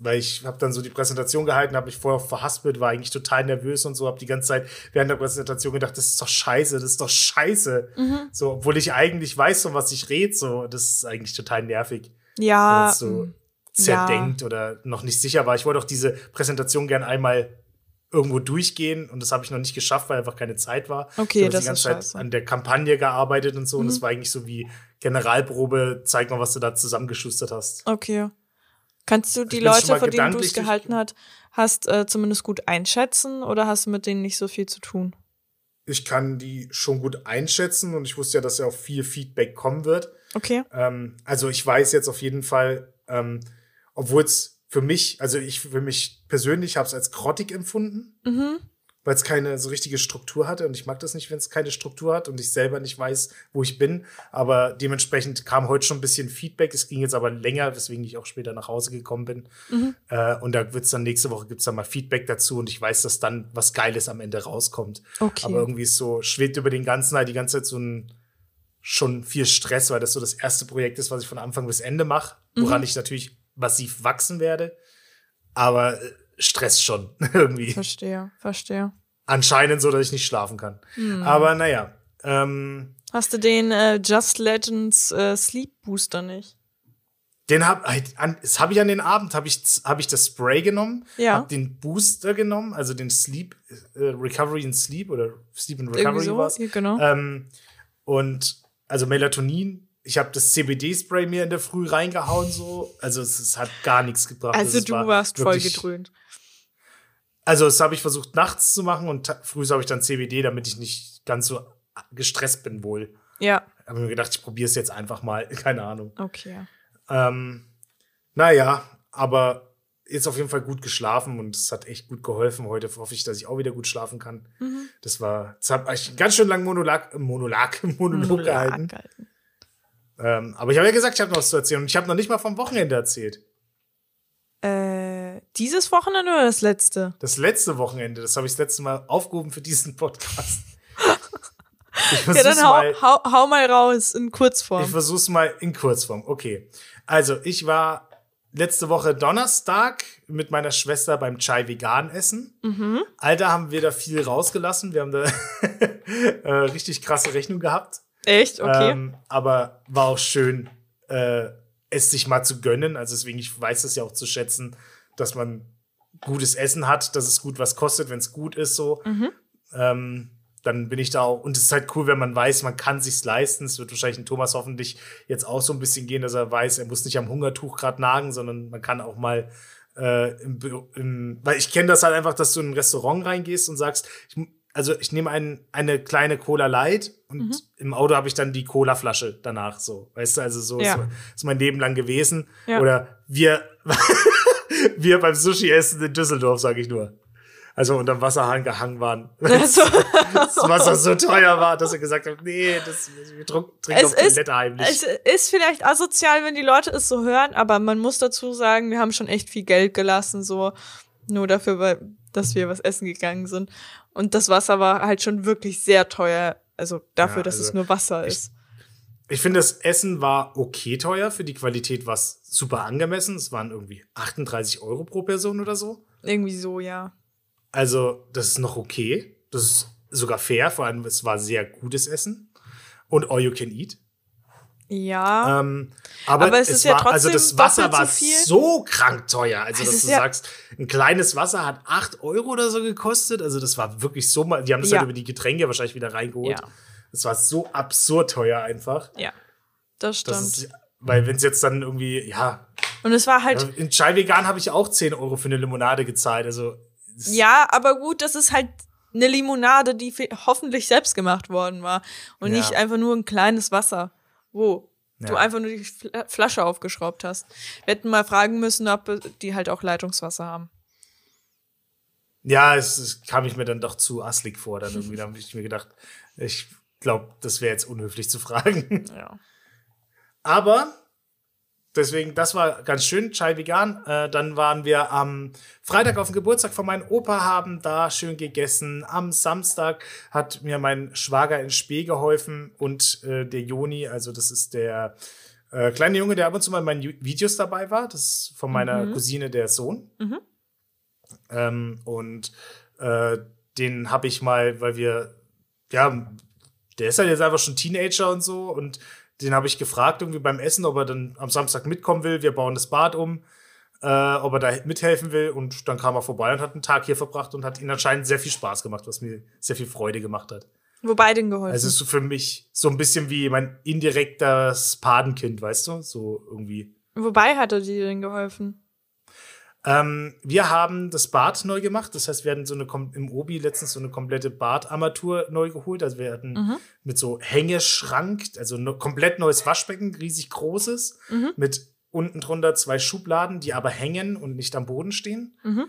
Weil ich habe dann so die Präsentation gehalten, habe mich vorher verhaspelt, war eigentlich total nervös und so, habe die ganze Zeit während der Präsentation gedacht, das ist doch scheiße, das ist doch scheiße. Mhm. So, obwohl ich eigentlich weiß, von was ich rede, so, das ist eigentlich total nervig, wenn Ja, man es so mm, zerdenkt oder noch nicht sicher war. Ich wollte auch diese Präsentation gern einmal irgendwo durchgehen und das habe ich noch nicht geschafft, weil einfach keine Zeit war. Okay, ich habe das die ganze ist Zeit scheiße. Mhm. an der Kampagne gearbeitet und so und es war eigentlich so wie Generalprobe, zeig mal, was du da zusammengeschustert hast. okay. Kannst du die schon Leute, vor denen du es gehalten hast, hast äh, zumindest gut einschätzen oder hast du mit denen nicht so viel zu tun? ich kann die schon gut einschätzen und ich wusste ja, dass ja auch viel Feedback kommen wird. Okay. Ähm, also ich weiß jetzt auf jeden Fall, ähm, obwohl es für mich, also ich für mich persönlich habe es als grottig empfunden, Mhm. Weil es keine so richtige Struktur hatte und ich mag das nicht, wenn es keine Struktur hat und ich selber nicht weiß, wo ich bin. Aber dementsprechend kam heute schon ein bisschen Feedback. Es ging jetzt aber länger, weswegen ich auch später nach Hause gekommen bin. Mhm. Äh, und da wird es dann nächste Woche gibt's dann mal Feedback dazu und ich weiß, dass dann was Geiles am Ende rauskommt. Okay. Aber irgendwie ist so, schwebt über den ganzen halt die ganze Zeit so ein schon viel Stress, weil das so das erste Projekt ist, was ich von Anfang bis Ende mache, woran ich natürlich massiv wachsen werde. Aber äh, Stress schon irgendwie. Verstehe, verstehe. Anscheinend so, dass ich nicht schlafen kann. Aber naja. Ähm, Hast du den äh, Just Legends äh, Sleep Booster nicht? den hab, an, das habe ich an den Abend, habe ich, hab ich das Spray genommen, Ja. habe den Booster genommen, also den Sleep, äh, Recovery in Sleep oder Sleep in Recovery so? war's. Ja, genau. Ähm, und also Melatonin, ich habe das CBD-Spray mir in der Früh reingehauen, so. Also es, es hat gar nichts gebracht. also es du war warst voll gedröhnt. Also, das habe ich versucht nachts zu machen und früh habe ich dann CBD, damit ich nicht ganz so gestresst bin wohl. Ja. Habe mir gedacht, ich probiere es jetzt einfach mal. Keine Ahnung. Okay. Ähm, naja, aber jetzt auf jeden Fall gut geschlafen und es hat echt gut geholfen. Heute hoffe ich, dass ich auch wieder gut schlafen kann. Mhm. Das war, das habe ich ganz schön lang Monolog, Monolog, Monolog gehalten. gehalten. Ähm, aber ich habe ja gesagt, ich habe noch was zu erzählen und ich habe noch nicht mal vom Wochenende erzählt. Äh, dieses Wochenende oder das letzte? Das letzte Wochenende, das habe ich das letzte Mal aufgehoben für diesen Podcast. Ich Ja, dann hau, mal, hau, hau mal raus in ich Kurzform. versuch's mal in Kurzform. Okay. Also, ich war letzte Woche Donnerstag mit meiner Schwester beim Chai Vegan essen. Mhm. Alter, haben wir da viel rausgelassen. Wir haben da äh, richtig krasse Rechnung gehabt. Echt? Okay. Ähm, aber war auch schön, äh, es sich mal zu gönnen. Also deswegen, ich weiß es ja auch zu schätzen, dass man gutes Essen hat, dass es gut was kostet, wenn es gut ist so. Mhm. Ähm, dann bin ich da auch. Und es ist halt cool, wenn man weiß, man kann sich's leisten. Es wird wahrscheinlich in Thomas hoffentlich jetzt auch so ein bisschen gehen, dass er weiß, er muss nicht am Hungertuch gerade nagen, sondern man kann auch mal äh, im, im, weil ich kenne das halt einfach, dass du in ein Restaurant reingehst und sagst, ich, also ich nehme ein, eine kleine Cola Light und Mhm. im Auto habe ich dann die Cola-Flasche danach so. Weißt du, also so Ja. ist, ist mein Leben lang gewesen. Ja. Oder wir, wir beim Sushi-Essen in Düsseldorf, sage ich nur. Also unterm Wasserhahn gehangen waren. Also, das Wasser so teuer war, dass er gesagt hat, nee, das, wir trinken auf ist- Toilette heimlich. es ist vielleicht asozial, wenn die Leute es so hören, aber man muss dazu sagen, wir haben schon echt viel Geld gelassen, so nur dafür, weil, dass wir was essen gegangen sind. Und das Wasser war halt schon wirklich sehr teuer. Also dafür, Ja, dass also es nur Wasser ich- ist. Ich finde, das Essen war okay teuer. Für die Qualität war es super angemessen. Es waren irgendwie 38 Euro pro Person oder so. Irgendwie so, ja. Also, das ist noch okay. Das ist sogar fair. Vor allem, es war sehr gutes Essen. Und all you can eat. Ja. Ähm, aber, Aber es es, ist ja war, also trotzdem das Wasser so war viel. so krank teuer. Also, Es dass du ja- sagst, ein kleines Wasser hat 8 Euro oder so gekostet. Also, das war wirklich so mal. Die haben das Ja. halt über die Getränke wahrscheinlich wieder reingeholt. Ja. Das war so absurd teuer einfach. ja. Das stimmt. Ist, weil, wenn es jetzt dann irgendwie, ja, Und es war halt, In Chai Vegan habe ich auch 10 Euro für eine Limonade gezahlt. Also, es- ja, aber gut, das ist halt eine Limonade, die hoffentlich selbst gemacht worden war. Und Ja. nicht einfach nur ein kleines Wasser, wo du Ja. einfach nur die Fl Flasche aufgeschraubt hast. Wir hätten mal fragen müssen, ob die halt auch Leitungswasser haben. ja, es, es kam ich mir dann doch zu asslig vor. Dann irgendwie, da habe ich mir gedacht, ich glaube, das wäre jetzt unhöflich zu fragen. Ja. Aber deswegen, das war ganz schön, Chai Vegan. Äh, dann waren wir am Freitag auf dem Geburtstag von meinem Opa, haben da schön gegessen. Am Samstag hat mir mein Schwager in Spee geholfen und äh, der Joni, also das ist der äh, kleine Junge, der ab und zu mal in meinen Videos dabei war. Das ist von meiner Cousine der Sohn. Mhm. Ähm, und äh, den habe ich mal, weil wir, ja, der ist halt jetzt einfach schon Teenager und so und den habe ich gefragt irgendwie beim Essen, ob er dann am Samstag mitkommen will. Wir bauen das Bad um, äh, ob er da mithelfen will und dann kam er vorbei und hat einen Tag hier verbracht und hat ihn anscheinend sehr viel Spaß gemacht, was mir sehr viel Freude gemacht hat. Wobei den geholfen. Also es ist so für mich so ein bisschen wie mein indirektes Patenkind, weißt du, so irgendwie. Wobei hat er dir denn geholfen? Ähm, wir haben das Bad neu gemacht. Das heißt, wir hatten so eine im Obi letztens so eine komplette Badarmatur neu geholt. Also wir hatten Mhm. mit so Hängeschrank, also komplett neues Waschbecken, riesig großes, Mhm. mit unten drunter zwei Schubladen, die aber hängen und nicht am Boden stehen. Mhm.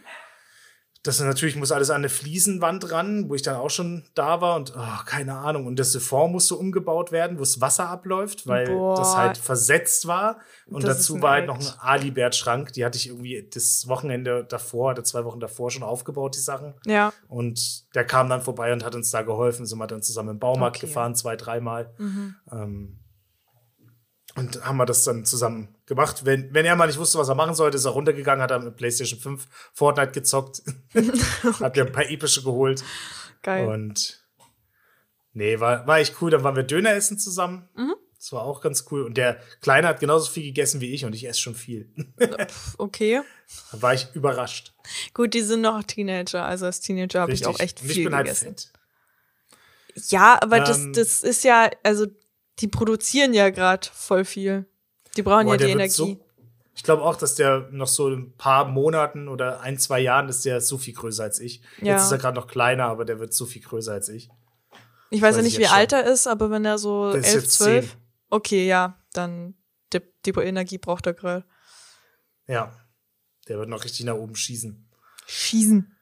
Das natürlich muss alles an eine Fliesenwand ran, wo ich dann auch schon da war und oh, keine Ahnung. Und das Siphon musste umgebaut werden, wo das Wasser abläuft, weil Boah. das halt versetzt war. Und Das dazu war halt noch ein. Alibert-Schrank. Die hatte ich irgendwie das Wochenende davor oder zwei Wochen davor schon aufgebaut, die Sachen. Ja. Und der kam dann vorbei und hat uns da geholfen. Sind wir dann zusammen im Baumarkt Okay. gefahren, zwei, dreimal. Mhm. Ähm, und haben wir das dann zusammen gemacht. Wenn, wenn er mal nicht wusste, was er machen sollte, ist er runtergegangen, hat er mit PlayStation 5 Fortnite gezockt, hat mir ein paar epische geholt. Geil. Und nee, war, war echt cool. Dann waren wir Döner essen zusammen. Mhm. Das war auch ganz cool. Und der Kleine hat genauso viel gegessen wie ich und ich esse schon viel. Okay. da war ich überrascht. Gut, die sind noch Teenager. Also als Teenager habe ich auch echt viel halt gegessen. fett. Ja, aber das, Ähm, das ist ja, also die produzieren ja gerade voll viel. Die brauchen Boah, ja die Energie. so- Ich glaube auch, dass der noch so ein paar Monaten oder ein, zwei Jahren ist der so viel größer als ich. Ja. Jetzt ist er gerade noch kleiner, aber der wird so viel größer als ich. Ich weiß ja nicht, ich wie alt er ist, aber wenn er so Der ist 11, jetzt 12. 10. Okay, ja, dann die, die Energie braucht der Grill. Ja. Der wird noch richtig nach oben schießen. Schießen.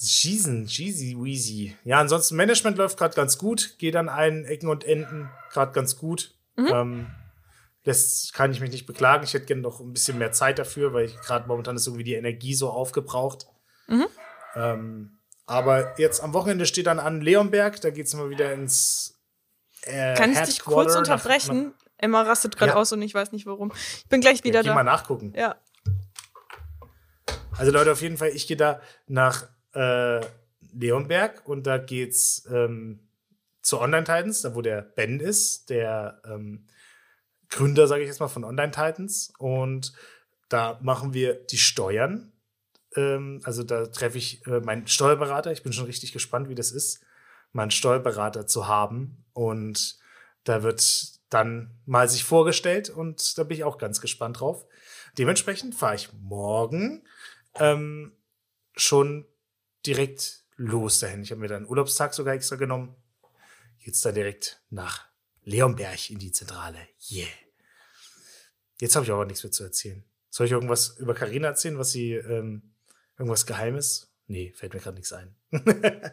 Schießen, cheesy, weezy. Ja, ansonsten Management läuft gerade ganz gut, geht an allen Ecken und Enden gerade ganz gut. Ähm, das kann ich mich nicht beklagen. Ich hätte gerne noch ein bisschen mehr Zeit dafür, weil ich gerade momentan ist irgendwie die Energie so aufgebraucht. Ähm, aber jetzt am Wochenende steht dann an Leonberg, da geht es mal wieder ins äh, Kann ich dich kurz Headquarter nach- unterbrechen? Emma rastet gerade Ja. aus und ich weiß nicht warum. Ich bin gleich wieder ja, geh mal da. nachgucken. Ja. Also Leute, auf jeden Fall, ich gehe da nach äh, Leonberg und da geht's ähm, zu Online Titans, da wo der Ben ist, der ähm, Gründer, sage ich jetzt mal, von Online Titans. Und da machen wir die Steuern. Ähm, also da treffe ich äh, meinen Steuerberater. Ich bin schon richtig gespannt, wie das ist, meinen Steuerberater zu haben. Und da wird dann mal sich vorgestellt und da bin ich auch ganz gespannt drauf. Dementsprechend fahre ich morgen ähm, schon direkt los dahin. Ich habe mir dann einen Urlaubstag sogar extra genommen. Jetzt da direkt nach Leonberg in die Zentrale. Yeah. Jetzt habe ich aber nichts mehr zu erzählen. Soll ich irgendwas über Karina erzählen, was sie ähm, irgendwas Geheimes? Nee, fällt mir gerade nichts ein.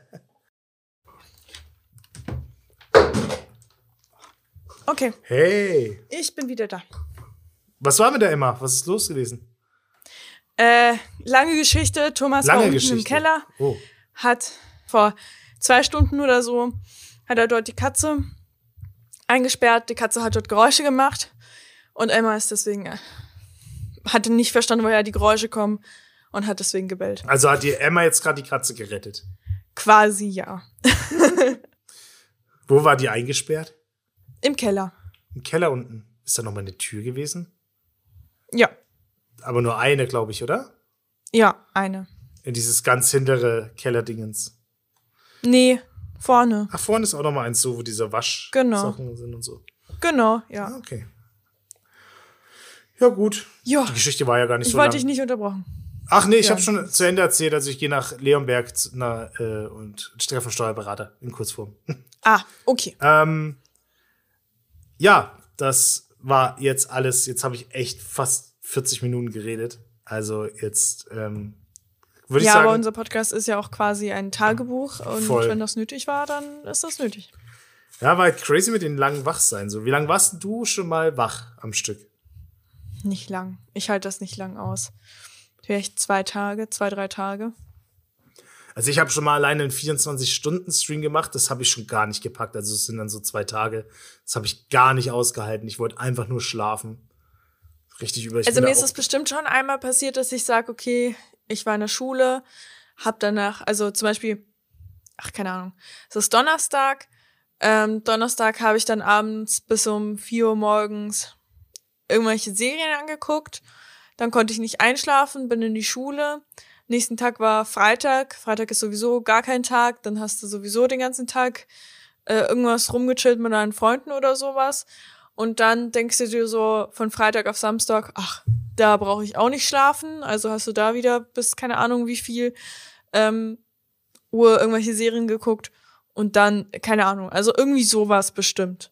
Okay, Hey, ich bin wieder da. was war mit der Emma? Was ist los gewesen? Äh, lange Geschichte. Thomas war Lange unten Geschichte. im Keller, Oh, hat vor zwei Stunden oder so, hat er dort die Katze eingesperrt. Die Katze hat dort Geräusche gemacht und Emma ist deswegen, äh, hatte nicht verstanden, woher die Geräusche kommen und hat deswegen gebellt. also hat die Emma jetzt gerade die Katze gerettet. Quasi ja. Wo war die eingesperrt? Im Keller. Im Keller unten. Ist da noch mal eine Tür gewesen? Ja, Aber nur eine, glaube ich, oder? ja, eine. In dieses ganz hintere Kellerdingens. Nee, vorne. Ach, vorne ist auch noch mal eins so, wo diese Waschsachen Genau. sind und so. Genau, Ah, ja. okay. Ja, gut. Ja, Die Geschichte war ja gar nicht ich so wollte lang. dich nicht unterbrochen. Ach nee, ich Ja. habe schon zu Ende erzählt. Also ich gehe nach Leonberg zu- na, äh, und treffe einen Steuerberater in Kurzform. Ah, okay. ähm, ja, das war jetzt alles. Jetzt habe ich echt fast 40 Minuten geredet. Also jetzt ähm, würde ich Ja, sagen. aber unser Podcast ist ja auch quasi ein Tagebuch und Voll. wenn das nötig war, dann ist das nötig. Ja, war halt crazy mit den langen Wachsein. So, wie lange warst du schon mal wach am Stück? Nicht lang. Ich halte das nicht lang aus. Vielleicht zwei Tage, zwei, drei Tage. Also ich habe schon mal alleine einen 24-Stunden-Stream gemacht. Das habe ich schon gar nicht gepackt. Also es sind dann so zwei Tage. Das habe ich gar nicht ausgehalten. Ich wollte einfach nur schlafen. Richtig über. Ich Also mir ist es bestimmt schon einmal passiert, dass ich sage, okay, ich war in der Schule, hab danach, also zum Beispiel, ach keine Ahnung, es ist Donnerstag. Ähm, Donnerstag habe ich dann abends bis um 4 Uhr morgens irgendwelche Serien angeguckt. Dann konnte ich nicht einschlafen, bin in die Schule. Nächsten Tag war Freitag. Freitag ist sowieso gar kein Tag. Dann hast du sowieso den ganzen Tag äh, irgendwas rumgechillt mit deinen Freunden oder sowas. Und dann denkst du dir so von Freitag auf Samstag, ach, da brauche ich auch nicht schlafen. Also hast du da wieder bis keine Ahnung wie viel ähm, Uhr irgendwelche Serien geguckt. Und dann, keine Ahnung, also irgendwie sowas bestimmt.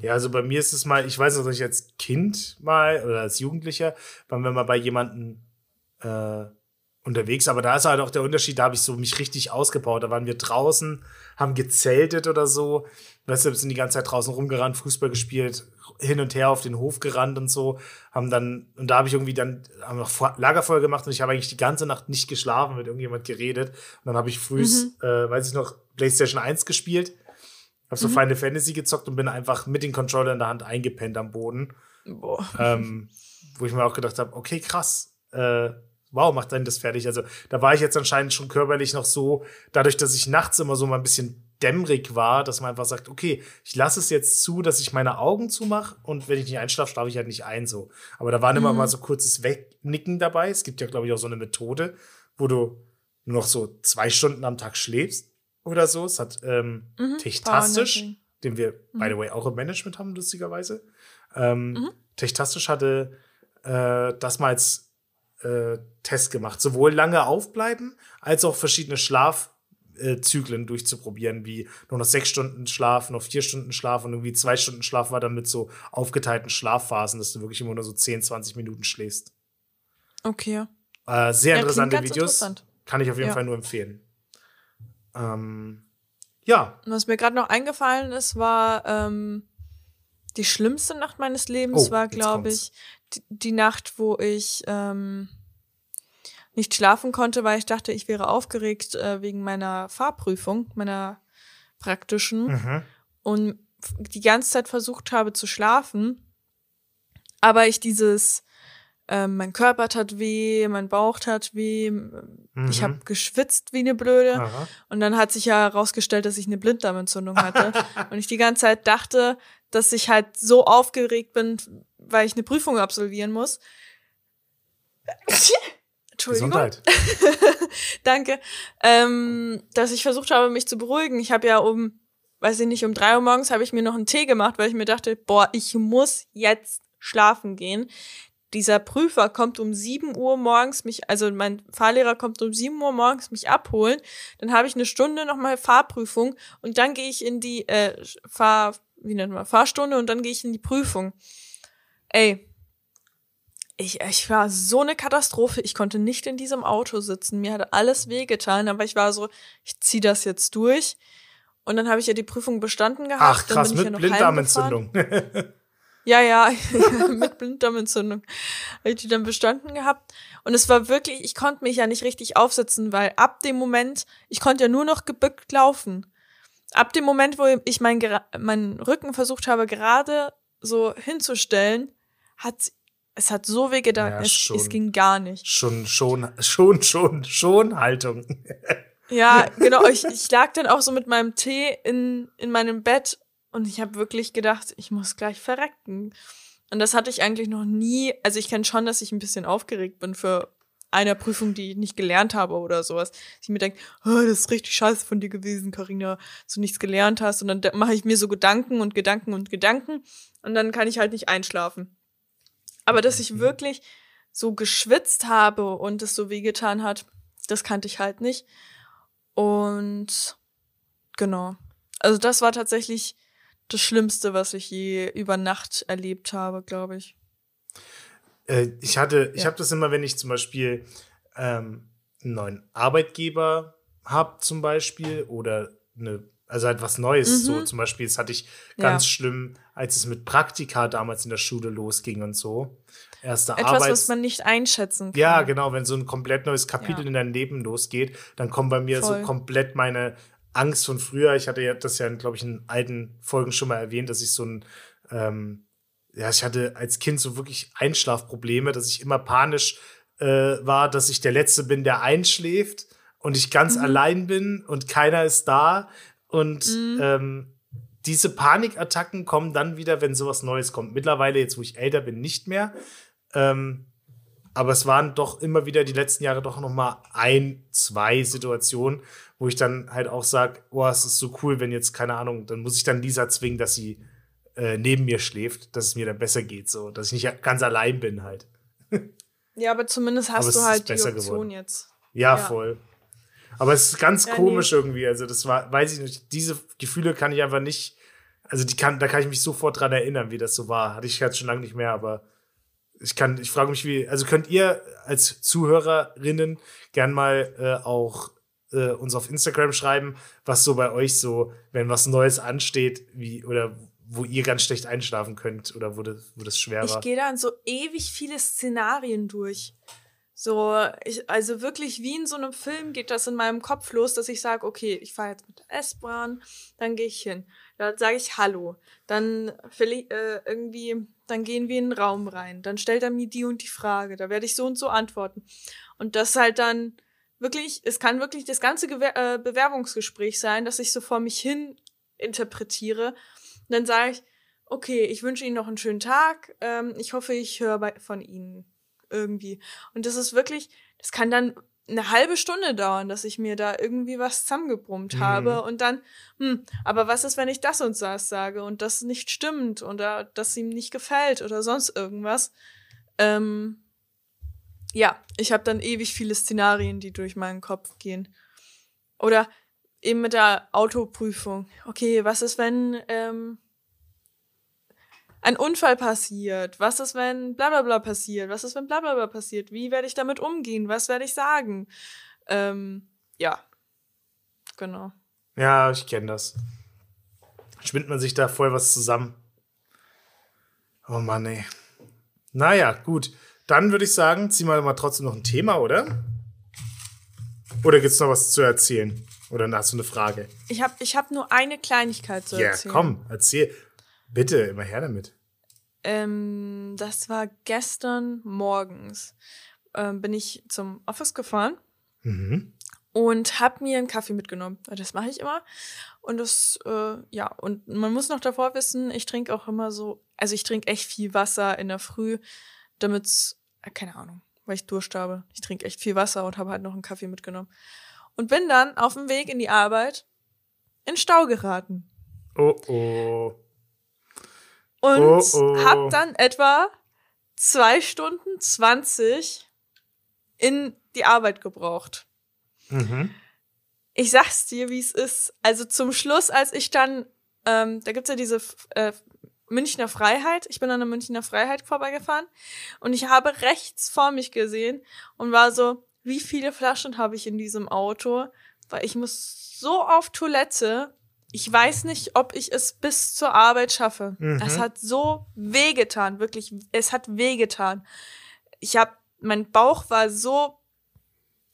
Ja, also bei mir ist es mal, ich weiß dass ich als Kind mal oder als Jugendlicher, waren wir mal bei jemandem äh, unterwegs, aber da ist halt auch der Unterschied, da habe ich so mich richtig ausgebaut. Da waren wir draußen, haben gezeltet oder so. Weißt du, sind die ganze Zeit draußen rumgerannt, Fußball gespielt, hin und her auf den Hof gerannt und so. Haben dann, und da habe ich irgendwie dann haben noch Lagerfeuer gemacht und ich habe eigentlich die ganze Nacht nicht geschlafen, mit irgendjemand geredet. Und dann habe ich früh, äh, weiß ich noch, PlayStation 1 gespielt. Hab so Final Fantasy gezockt und bin einfach mit den Controller in der Hand eingepennt am Boden. Boah. Ähm, wo ich mir auch gedacht habe, okay, krass. Äh, wow, macht dann das fertig. Also da war ich jetzt anscheinend schon körperlich noch so, dadurch, dass ich nachts immer so mal ein bisschen dämmerig war, dass man einfach sagt, okay, ich lasse es jetzt zu, dass ich meine Augen zumache und wenn ich nicht einschlafe, schlafe ich halt nicht ein so. Aber da waren immer mal so kurzes Wegnicken dabei. Es gibt ja, glaube ich, auch so eine Methode, wo du nur noch so zwei Stunden am Tag schläfst oder so. Es hat ähm, Techtastisch, Powernaping. den wir, by the way, auch im Management haben, lustigerweise. Ähm, mhm. Techtastisch hatte äh, das mal als äh, Test gemacht. Sowohl lange aufbleiben, als auch verschiedene Schlafzyklen äh, durchzuprobieren, wie nur noch sechs Stunden Schlaf, noch vier Stunden Schlaf und irgendwie zwei Stunden Schlaf war dann mit so aufgeteilten Schlafphasen, dass du wirklich immer nur so 10, 20 Minuten schläfst. Okay. Äh, sehr ja, interessante Videos. Interessant. Kann ich auf jeden ja. Fall nur empfehlen. Ähm, ja. Was mir gerade noch eingefallen ist, war ähm, die schlimmste Nacht meines Lebens, oh, war, glaube ich, die, die, Nacht, wo ich ähm, nicht schlafen konnte, weil ich dachte, ich wäre aufgeregt äh, wegen meiner Fahrprüfung, meiner praktischen. Mhm. Und die ganze Zeit versucht habe zu schlafen, aber ich dieses ähm, mein Körper tat weh, mein Bauch tat weh, mhm. ich habe geschwitzt wie eine Blöde. Aha. Und dann hat sich ja herausgestellt, dass ich eine Blinddarmentzündung hatte. und ich die ganze Zeit dachte, dass ich halt so aufgeregt bin, weil ich eine Prüfung absolvieren muss. Entschuldigung. Gesundheit. Danke. Ähm, dass ich versucht habe, mich zu beruhigen. Ich habe ja um, weiß ich nicht, um drei Uhr morgens habe ich mir noch einen Tee gemacht, weil ich mir dachte, boah, ich muss jetzt schlafen gehen dieser Prüfer kommt um 7 Uhr morgens mich, also mein Fahrlehrer kommt um 7 Uhr morgens mich abholen, dann habe ich eine Stunde nochmal Fahrprüfung und dann gehe ich in die äh, Fahr, wie nennt man, Fahrstunde und dann gehe ich in die Prüfung. Ey, ich, ich war so eine Katastrophe. Ich konnte nicht in diesem Auto sitzen. Mir hat alles wehgetan, aber ich war so, ich zieh das jetzt durch. Und dann habe ich ja die Prüfung bestanden gehabt. Ach krass, mit ja Blinddarmentzündung. Ja, ja, mit Blinddarmentzündung habe ich die dann bestanden gehabt. Und es war wirklich, ich konnte mich ja nicht richtig aufsetzen, weil ab dem Moment, ich konnte ja nur noch gebückt laufen. Ab dem Moment, wo ich meinen mein Rücken versucht habe, gerade so hinzustellen, hat es hat so weh gedacht, ja, es, es, ging gar nicht. Schon, schon, schon, schon, schon Haltung. ja, genau. Ich, ich lag dann auch so mit meinem Tee in, in meinem Bett und ich habe wirklich gedacht, ich muss gleich verrecken. Und das hatte ich eigentlich noch nie. Also ich kenne schon, dass ich ein bisschen aufgeregt bin für eine Prüfung, die ich nicht gelernt habe oder sowas. Ich mir denke, oh, das ist richtig scheiße von dir gewesen, Karina, dass du nichts gelernt hast. Und dann mache ich mir so Gedanken und Gedanken und Gedanken. Und dann kann ich halt nicht einschlafen. Aber dass ich mhm. wirklich so geschwitzt habe und es so wehgetan hat, das kannte ich halt nicht. Und genau. Also das war tatsächlich das Schlimmste, was ich je über Nacht erlebt habe, glaube ich. Äh, ich hatte, ich habe das immer, wenn ich zum Beispiel ähm, einen neuen Arbeitgeber habe, zum Beispiel, oder eine, also halt was Neues. Mhm. So zum Beispiel, das hatte ich ganz ja. schlimm, als es mit Praktika damals in der Schule losging und so. Erste Etwas, Arbeits was man nicht einschätzen kann. Ja, genau, wenn so ein komplett neues Kapitel ja. in deinem Leben losgeht, dann kommen bei mir Voll. so komplett meine Angst von früher. Ich hatte ja das ja, glaube ich, in alten Folgen schon mal erwähnt, dass ich so ein, ähm, ja, ich hatte als Kind so wirklich Einschlafprobleme, dass ich immer panisch äh, war, dass ich der Letzte bin, der einschläft und ich ganz mhm. allein bin und keiner ist da. Und mhm. ähm, diese Panikattacken kommen dann wieder, wenn sowas Neues kommt. Mittlerweile, jetzt wo ich älter bin, nicht mehr. Ähm, aber es waren doch immer wieder die letzten Jahre doch noch mal ein, zwei Situationen, wo ich dann halt auch sage, oh, es ist so cool, wenn jetzt, keine Ahnung, dann muss ich dann Lisa zwingen, dass sie äh, neben mir schläft, dass es mir dann besser geht, so, dass ich nicht ganz allein bin halt. Ja, aber zumindest hast aber du halt die Option geworden. jetzt. Ja, ja, voll. Aber es ist ganz ja, komisch nee. irgendwie, also das war, weiß ich nicht, diese Gefühle kann ich einfach nicht, also die kann, da kann ich mich sofort dran erinnern, wie das so war. Hatte ich jetzt schon lange nicht mehr, aber ich kann, ich frage mich, wie, also könnt ihr als Zuhörerinnen gern mal äh, auch äh, uns auf Instagram schreiben, was so bei euch so, wenn was Neues ansteht, wie oder wo ihr ganz schlecht einschlafen könnt oder wo das, wo das schwer war. Ich gehe dann so ewig viele Szenarien durch. So, ich, also wirklich wie in so einem Film geht das in meinem Kopf los, dass ich sage, okay, ich fahre jetzt mit der S-Bahn, dann gehe ich hin. Da sage ich Hallo. Dann äh, irgendwie, dann gehen wir in den Raum rein. Dann stellt er mir die und die Frage. Da werde ich so und so antworten. Und das halt dann wirklich, es kann wirklich das ganze Gewer äh, Bewerbungsgespräch sein, dass ich so vor mich hin interpretiere. Und dann sage ich, okay, ich wünsche Ihnen noch einen schönen Tag. Ähm, ich hoffe, ich höre von Ihnen irgendwie. Und das ist wirklich, das kann dann eine halbe Stunde dauern, dass ich mir da irgendwie was zusammengebrummt Mhm. habe und dann, hm, aber was ist, wenn ich das und das sage und das nicht stimmt oder das ihm nicht gefällt oder sonst irgendwas? Ähm, ja, ich habe dann ewig viele Szenarien, die durch meinen Kopf gehen. Oder eben mit der Autoprüfung. Okay, was ist, wenn ähm, ein Unfall passiert? Was ist, wenn bla bla bla passiert? Was ist, wenn bla bla bla passiert? Wie werde ich damit umgehen? Was werde ich sagen? Ähm, ja, genau. Ja, ich kenne das. Spinnt man sich da voll was zusammen. Oh Mann, ey. Naja, gut. Dann würde ich sagen, ziehen wir mal trotzdem noch ein Thema, oder? Oder gibt's noch was zu erzählen? Oder hast du eine Frage? Ich habe ich hab nur eine Kleinigkeit zu Ja, erzählen. komm, erzähl. Bitte, immer her damit. Ähm, das war gestern morgens. Ähm, bin ich zum Office gefahren Mhm. und habe mir einen Kaffee mitgenommen. Das mache ich immer. Und das, äh, ja, und man muss noch davor wissen, ich trinke auch immer so, also ich trinke echt viel Wasser in der Früh, damit's, äh, keine Ahnung, weil ich Durst habe. Ich trinke echt viel Wasser und habe halt noch einen Kaffee mitgenommen. Und bin dann auf dem Weg in die Arbeit in Stau geraten. Oh, oh. Und Oh, oh. hab dann etwa zwei Stunden zwanzig in die Arbeit gebraucht. Mhm. Ich sag's dir, wie es ist. Also zum Schluss, als ich dann, ähm, da gibt's ja diese äh, Münchner Freiheit. Ich bin an der Münchner Freiheit vorbeigefahren und ich habe rechts vor mich gesehen und war so, wie viele Flaschen habe ich in diesem Auto? Weil ich muss so auf Toilette. Ich weiß nicht, ob ich es bis zur Arbeit schaffe. Mhm. Es hat so wehgetan, wirklich. Es hat wehgetan. Ich habe, mein Bauch war so,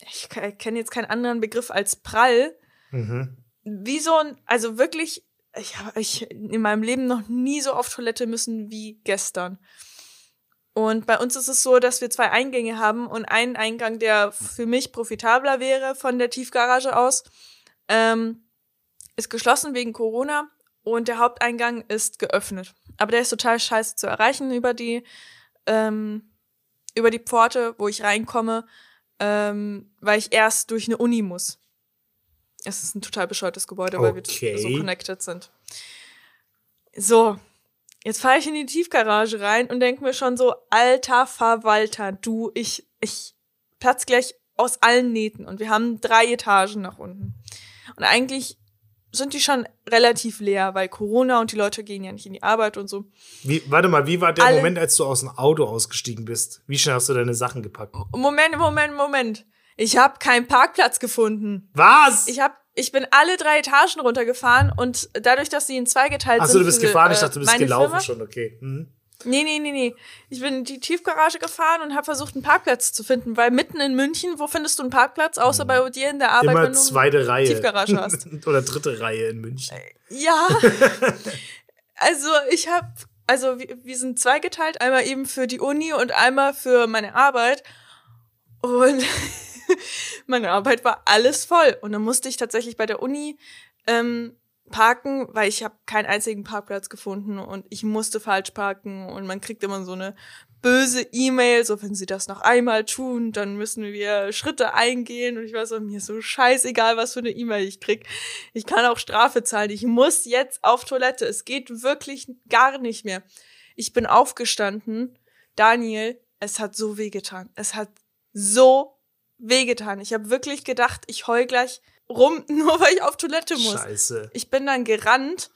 ich kenne jetzt keinen anderen Begriff als prall Mhm. wie so ein, also wirklich, ich habe ich in meinem Leben noch nie so auf Toilette müssen wie gestern. Und bei uns ist es so, dass wir zwei Eingänge haben und einen Eingang, der für mich profitabler wäre von der Tiefgarage aus, ähm, ist geschlossen wegen Corona und der Haupteingang ist geöffnet. Aber der ist total scheiße zu erreichen über die, ähm, über die Pforte, wo ich reinkomme, ähm, weil ich erst durch eine Uni muss. Es ist ein total bescheuertes Gebäude, weil Okay. wir so connected sind. So, jetzt fahre ich in die Tiefgarage rein und denke mir schon so, alter Verwalter, du, ich, ich platz gleich aus allen Nähten und wir haben drei Etagen nach unten. Und eigentlich sind die schon relativ leer, weil Corona und die Leute gehen ja nicht in die Arbeit und so. Wie, warte mal, wie war der Alle- Moment, als du aus dem Auto ausgestiegen bist? Wie schnell hast du deine Sachen gepackt? Moment, Moment, Moment. Ich habe keinen Parkplatz gefunden. Was? Ich hab, ich bin alle drei Etagen runtergefahren und dadurch, dass sie in zwei geteilt Achso, sind. du bist für, gefahren, ich äh, dachte, du bist gelaufen Firma. schon, okay. Mhm. Nee, nee, nee, nee. Ich bin in die Tiefgarage gefahren und habe versucht, einen Parkplatz zu finden, weil mitten in München, wo findest du einen Parkplatz, außer bei dir in der Arbeit, Immer wenn du zweite Reihe. Tiefgarage hast. Oder dritte Reihe in München. Ja. also ich habe, also wir, wir sind zweigeteilt, einmal eben für die Uni und einmal für meine Arbeit. Und meine Arbeit war alles voll. Und dann musste ich tatsächlich bei der Uni ähm, parken, weil ich habe keinen einzigen Parkplatz gefunden und ich musste falsch parken und man kriegt immer so eine böse E-Mail, so wenn sie das noch einmal tun, dann müssen wir Schritte eingehen und ich war so, mir so scheißegal, was für eine E-Mail ich krieg. Ich kann auch Strafe zahlen, ich muss jetzt auf Toilette, es geht wirklich gar nicht mehr. Ich bin aufgestanden, Daniel, es hat so wehgetan, es hat so wehgetan. Ich habe wirklich gedacht, ich heul gleich rum, nur weil ich auf Toilette muss. Scheiße. Ich bin dann gerannt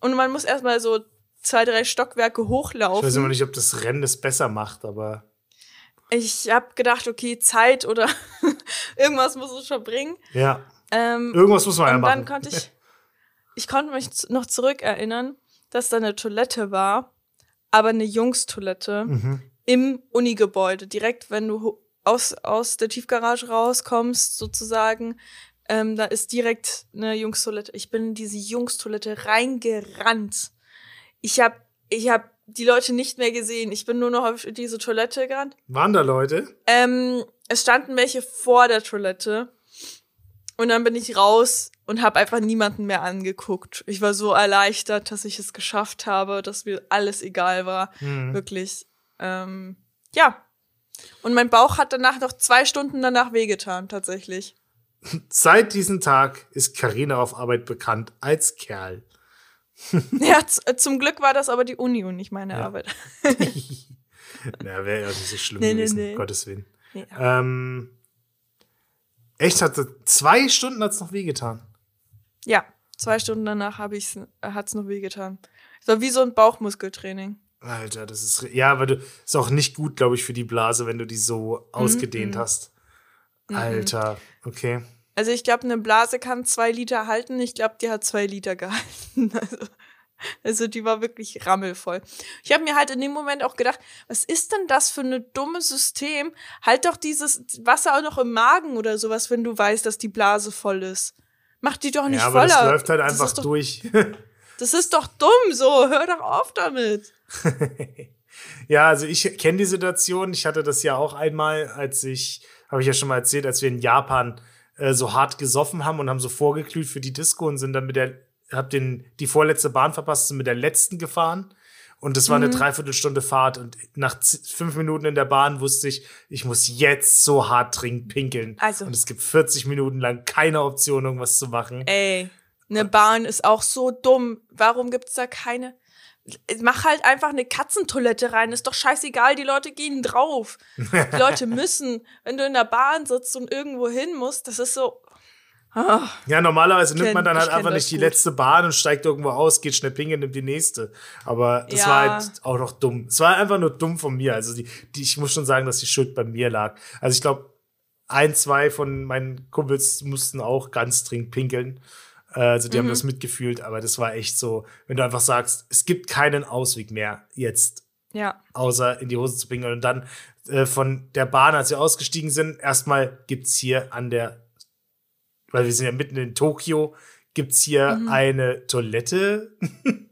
und man muss erstmal so zwei, drei Stockwerke Ich hochlaufen. weiß immer nicht, ob das Rennen das besser macht, aber Ich habe gedacht, okay, Zeit oder irgendwas muss es schon bringen. ja. Ähm, Irgendwas muss man ja und machen. dann konnte ich, ich konnte mich noch zurückerinnern, dass da eine Toilette war, aber eine Jungstoilette Mhm. im Unigebäude. Direkt, wenn du aus, aus der Tiefgarage rauskommst, sozusagen, ähm, da ist direkt eine Jungstoilette. Ich bin in diese Jungstoilette reingerannt. Ich habe ich hab die Leute nicht mehr gesehen. Ich bin nur noch auf diese Toilette gerannt. Waren da Leute? Ähm, es standen welche vor der Toilette. Und dann bin ich raus und habe einfach niemanden mehr angeguckt. Ich war so erleichtert, dass ich es geschafft habe, dass mir alles egal war. Mhm. Wirklich. Ähm, ja. Und mein Bauch hat danach noch zwei Stunden danach wehgetan, tatsächlich. Seit diesem Tag ist Karina auf Arbeit bekannt als Kerl. ja, zum Glück war das aber die Uni und nicht meine ja. Arbeit. Na, wäre ja nicht so schlimm nee, gewesen, nee, nee. Gottes Willen. Ja. Ähm, echt, hatte zwei Stunden hat es noch wehgetan. Ja, zwei Stunden danach hat es noch wehgetan. War wie so ein Bauchmuskeltraining. Alter, das ist. Ja, aber du ist auch nicht gut, glaube ich, für die Blase, wenn du die so ausgedehnt -mm. hast. Alter, okay. Also ich glaube, eine Blase kann zwei Liter halten. Ich glaube, die hat zwei Liter gehalten. Also, also die war wirklich rammelvoll. Ich habe mir halt in dem Moment auch gedacht, was ist denn das für ein dummes System? Halt doch dieses Wasser auch noch im Magen oder sowas, wenn du weißt, dass die Blase voll ist. Mach die doch nicht ja, aber voller. Das läuft halt einfach doch, durch. das ist doch dumm so. Hör doch auf damit. ja, also ich kenne die Situation. Ich hatte das ja auch einmal, als ich, habe ich ja schon mal erzählt, als wir in Japan äh, so hart gesoffen haben und haben so vorgeglüht für die Disco und sind dann mit der, hab den, die vorletzte Bahn verpasst, sind mit der letzten gefahren. Und das war mhm. eine Dreiviertelstunde Fahrt. Und nach fünf Minuten in der Bahn wusste ich, ich muss jetzt so hart trinken, pinkeln. Also. Und es gibt 40 Minuten lang keine Option, irgendwas zu machen. Ey, eine Bahn ist auch so dumm. Warum gibt's da keine? Mach halt einfach eine Katzentoilette rein. Ist doch scheißegal, die Leute gehen drauf. Die Leute müssen, wenn du in der Bahn sitzt und irgendwo hin musst, das ist so. Oh. Ja, normalerweise nimmt man dann halt einfach nicht die gut. letzte Bahn und steigt irgendwo aus, geht schnell pingeln, nimmt die nächste. Aber das ja. war halt auch noch dumm. Es war einfach nur dumm von mir. Also die, die, ich muss schon sagen, dass die Schuld bei mir lag. Also ich glaube, ein, zwei von meinen Kumpels mussten auch ganz dringend pinkeln. Äh, also die mhm. haben das mitgefühlt, aber das war echt so, wenn du einfach sagst, es gibt keinen Ausweg mehr jetzt. Ja. Außer in die Hose zu pinkeln. Und dann äh, von der Bahn, als wir ausgestiegen sind, erstmal gibt's hier an der, weil wir sind ja mitten in Tokio, gibt's hier mhm. eine Toilette.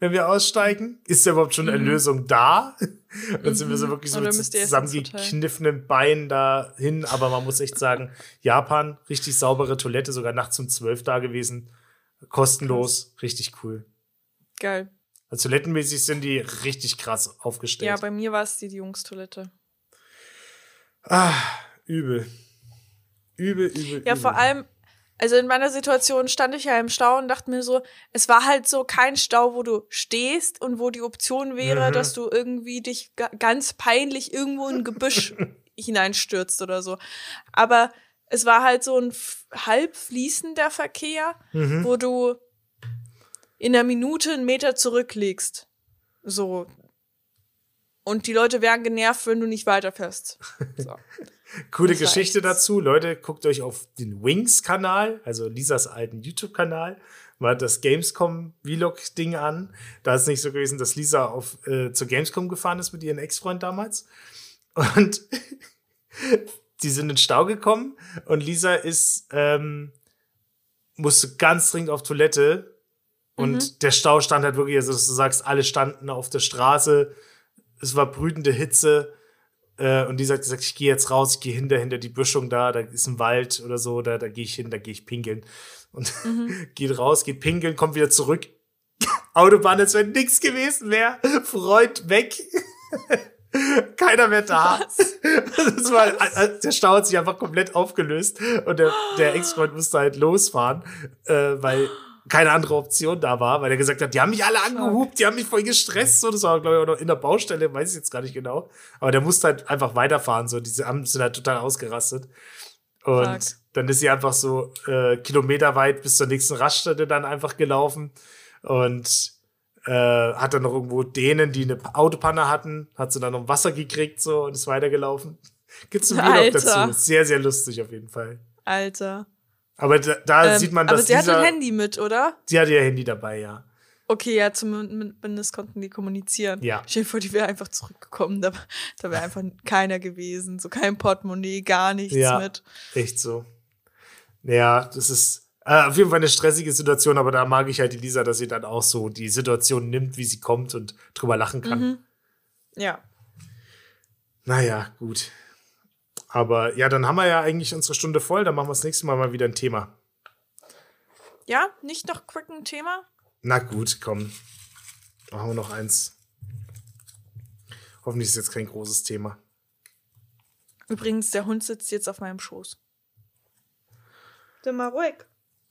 wenn wir aussteigen? Ist da überhaupt schon eine mhm. Lösung da? Dann sind wir so mhm. wirklich so mit zusammengekniffenen Beinen dahin. Aber man muss echt sagen, Japan, richtig saubere Toilette, sogar nachts um zwölf da gewesen. Kostenlos, richtig cool. Geil. Also toilettenmäßig sind die richtig krass aufgestellt. Ja, bei mir war es die Jungstoilette. Ah, übel. Übel, übel. Ja, übel. vor allem, also in meiner Situation stand ich ja im Stau und dachte mir so, es war halt so kein Stau, wo du stehst und wo die Option wäre, mhm. dass du irgendwie dich ganz peinlich irgendwo in ein Gebüsch hineinstürzt oder so. Aber es war halt so ein halb fließender Verkehr, mhm. wo du in einer Minute einen Meter zurücklegst. So. Und die Leute wären genervt, wenn du nicht weiterfährst. So. Coole Geschichte dazu. Leute, guckt euch auf den Wings-Kanal, also Lisas alten YouTube-Kanal, mal das Gamescom-Vlog-Ding an. Da ist nicht so gewesen, dass Lisa auf, äh, zur Gamescom gefahren ist mit ihrem Ex-Freund damals. Und die sind in den Stau gekommen und Lisa ist, ähm, musste ganz dringend auf Toilette. Und mhm. der Stau stand halt wirklich, also dass du sagst, alle standen auf der Straße. Es war brütende Hitze äh, und die sagt, sagt ich gehe jetzt raus, ich gehe hinter, hinter die Büschung da, da ist ein Wald oder so, da, da gehe ich hin, da gehe ich pinkeln. Und mhm. geht raus, geht pinkeln, kommt wieder zurück. Autobahn, als wenn nichts gewesen wäre. Freund weg. Keiner mehr da. Das war, der Stau hat sich einfach komplett aufgelöst und der, der Ex-Freund musste halt losfahren, äh, weil keine andere Option da war, weil er gesagt hat, die haben mich alle angehupt, die haben mich voll gestresst. So, das war, glaube ich, auch noch in der Baustelle, weiß ich jetzt gar nicht genau. Aber der musste halt einfach weiterfahren. So, diese haben sind halt total ausgerastet. Und Fuck. dann ist sie einfach so äh, kilometerweit bis zur nächsten Raststätte dann einfach gelaufen und äh, hat dann noch irgendwo denen, die eine Autopanne hatten, hat sie dann noch Wasser gekriegt so und ist weitergelaufen. Gibt's ein Vlog dazu. Sehr, sehr lustig auf jeden Fall. Alter. Aber da, da ähm, sieht man, dass Aber sie dieser, hatte ein Handy mit, oder? Sie hatte ihr Handy dabei, ja. Okay, ja, zumindest konnten die kommunizieren. Ja. Stell dir vor, die wäre einfach zurückgekommen. Da, da wäre einfach keiner gewesen. So kein Portemonnaie, gar nichts ja, mit. Echt so. Ja, das ist äh, auf jeden Fall eine stressige Situation, aber da mag ich halt die Lisa, dass sie dann auch so die Situation nimmt, wie sie kommt und drüber lachen kann. Mhm. Ja. Naja, gut. Aber ja, dann haben wir ja eigentlich unsere Stunde voll. Dann machen wir das nächste Mal mal wieder ein Thema. Ja, nicht noch quick ein Thema? Na gut, komm. Machen wir noch eins. Hoffentlich ist jetzt kein großes Thema. Übrigens, der Hund sitzt jetzt auf meinem Schoß. Sind mal ruhig.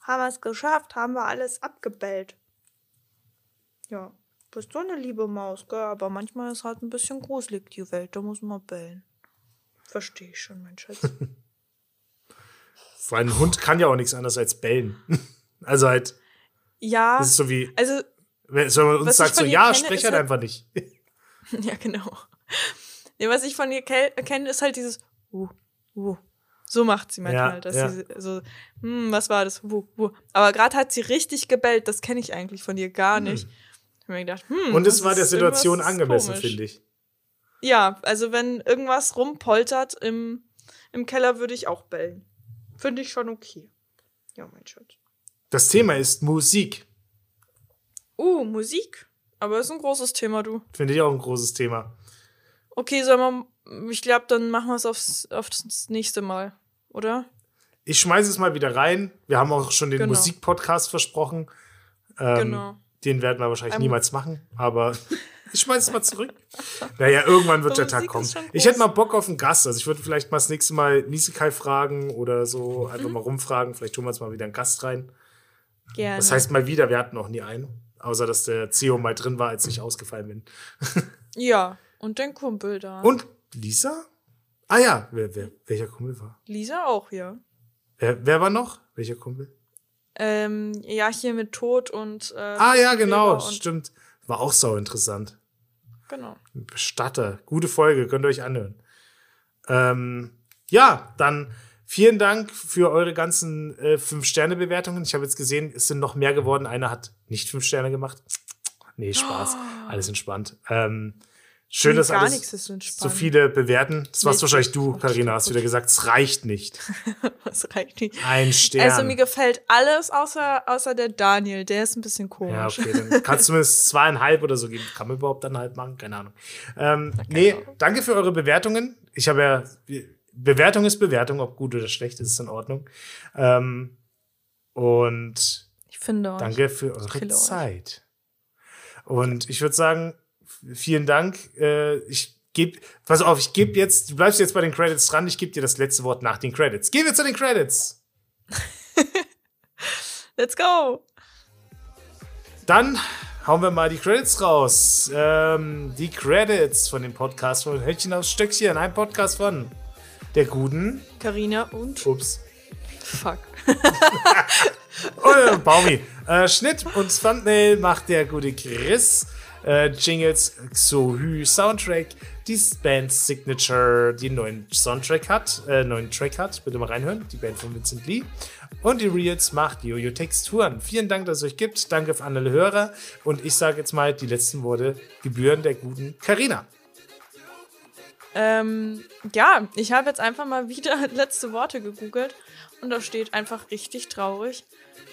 Haben wir es geschafft, haben wir alles abgebellt. Ja, bist du eine liebe Maus, gell? Aber manchmal ist halt ein bisschen gruselig die Welt, da muss man bellen. Verstehe ich schon, mein Schatz. Vor allem ein Hund kann ja auch nichts anderes als bellen. also halt, Ja, das ist so wie, also, wenn man uns ich sagt so, ja, kenne, sprech ist halt halt- einfach nicht. ja, genau. Nee, was ich von ihr ke- kenne, ist halt dieses uh, uh. So macht sie manchmal, Ja, dass ja. sie so, hm, was war das? Uh, uh. Aber gerade hat sie richtig gebellt, das kenne ich eigentlich von ihr gar nicht. Ich habe mir gedacht, hm, Und es war der Situation angemessen, finde ich. Ja, also wenn irgendwas rumpoltert im, im Keller, würde ich auch bellen. Finde ich schon okay. Ja, mein Schatz. Das Thema ist Musik. Uh, Musik. Aber ist ein großes Thema, du. Finde ich auch ein großes Thema. Okay, sollen wir, ich glaube, dann machen wir es aufs, aufs nächste Mal, oder? Ich schmeiße es mal wieder rein. Wir haben auch schon den Genau. Musikpodcast versprochen. Ähm, Genau. Den werden wir wahrscheinlich Ähm. niemals machen, aber ich schmeiße es mal zurück. Naja, irgendwann wird der Tag Musik kommen. Ich hätte mal Bock auf einen Gast. Also ich würde vielleicht mal das nächste Mal Nisekai fragen oder so, einfach Mhm. mal rumfragen. Vielleicht tun wir uns mal wieder einen Gast rein. Gerne. Das heißt mal wieder, wir hatten noch nie einen. Außer dass der CEO mal drin war, als ich ausgefallen bin. ja, und dein Kumpel da. Und Lisa? Ah ja, wer, wer, welcher Kumpel war? Lisa auch, ja. Wer, wer war noch? Welcher Kumpel? Ähm, ja, hier mit Tod und. Äh, Ah ja, genau, stimmt. War auch sau interessant. Genau. Bestatter. Gute Folge, könnt ihr euch anhören. Ähm, ja, dann vielen Dank für eure ganzen äh, 5-Sterne-Bewertungen. Ich habe jetzt gesehen, es sind noch mehr geworden. Einer hat nicht 5 Sterne gemacht. Nee, Spaß. Alles entspannt. Ähm, schön, dass gar alles so viele bewerten. Das warst wahrscheinlich du, Karina, hast wieder gesagt, es reicht nicht. Das reicht nicht. Ein Stern. Also mir gefällt alles außer, außer der Daniel. Der ist ein bisschen komisch. Ja, okay, dann kannst du zumindest zweieinhalb oder so geben. Kann man überhaupt eineinhalb machen? Keine Ahnung. Ähm, nee, Ahnung. danke für eure Bewertungen. Ich habe ja, Bewertung ist Bewertung, ob gut oder schlecht, ist es in Ordnung. Ähm, und Ich finde auch. danke für eure kille euch. Zeit. Und ich würde sagen, vielen Dank. Äh, ich gebe, pass auf, ich gebe jetzt, du bleibst jetzt bei den Credits dran, ich gebe dir das letzte Wort nach den Credits. Gehen wir zu den Credits. Let's go! Dann hauen wir mal die Credits raus. Ähm, die Credits von dem Podcast von Hölzchen aus Stöckchen. Ein Podcast von der guten. Carina und. Ups. Fuck. Oh, Baumi. Äh, Schnitt und Thumbnail macht der gute Chris. Äh, Jingles Xohü Soundtrack. Die Band Signature, die einen neuen Soundtrack hat, äh, neuen Track hat. Bitte mal reinhören. Die Band von Vincent Lee. Und die Reels macht Jojo Texturen. Vielen Dank, dass es euch gibt. Danke für alle Hörer. Und ich sage jetzt mal die letzten Worte gebühren der guten Karina. Ähm, ja, ich habe jetzt einfach mal wieder letzte Worte gegoogelt und da steht einfach richtig traurig.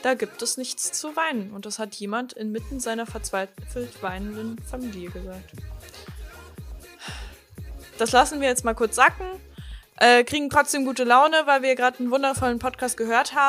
Da gibt es nichts zu weinen. Und das hat jemand inmitten seiner verzweifelt weinenden Familie gesagt. Das lassen wir jetzt mal kurz sacken. Äh, kriegen trotzdem gute Laune, weil wir gerade einen wundervollen Podcast gehört haben.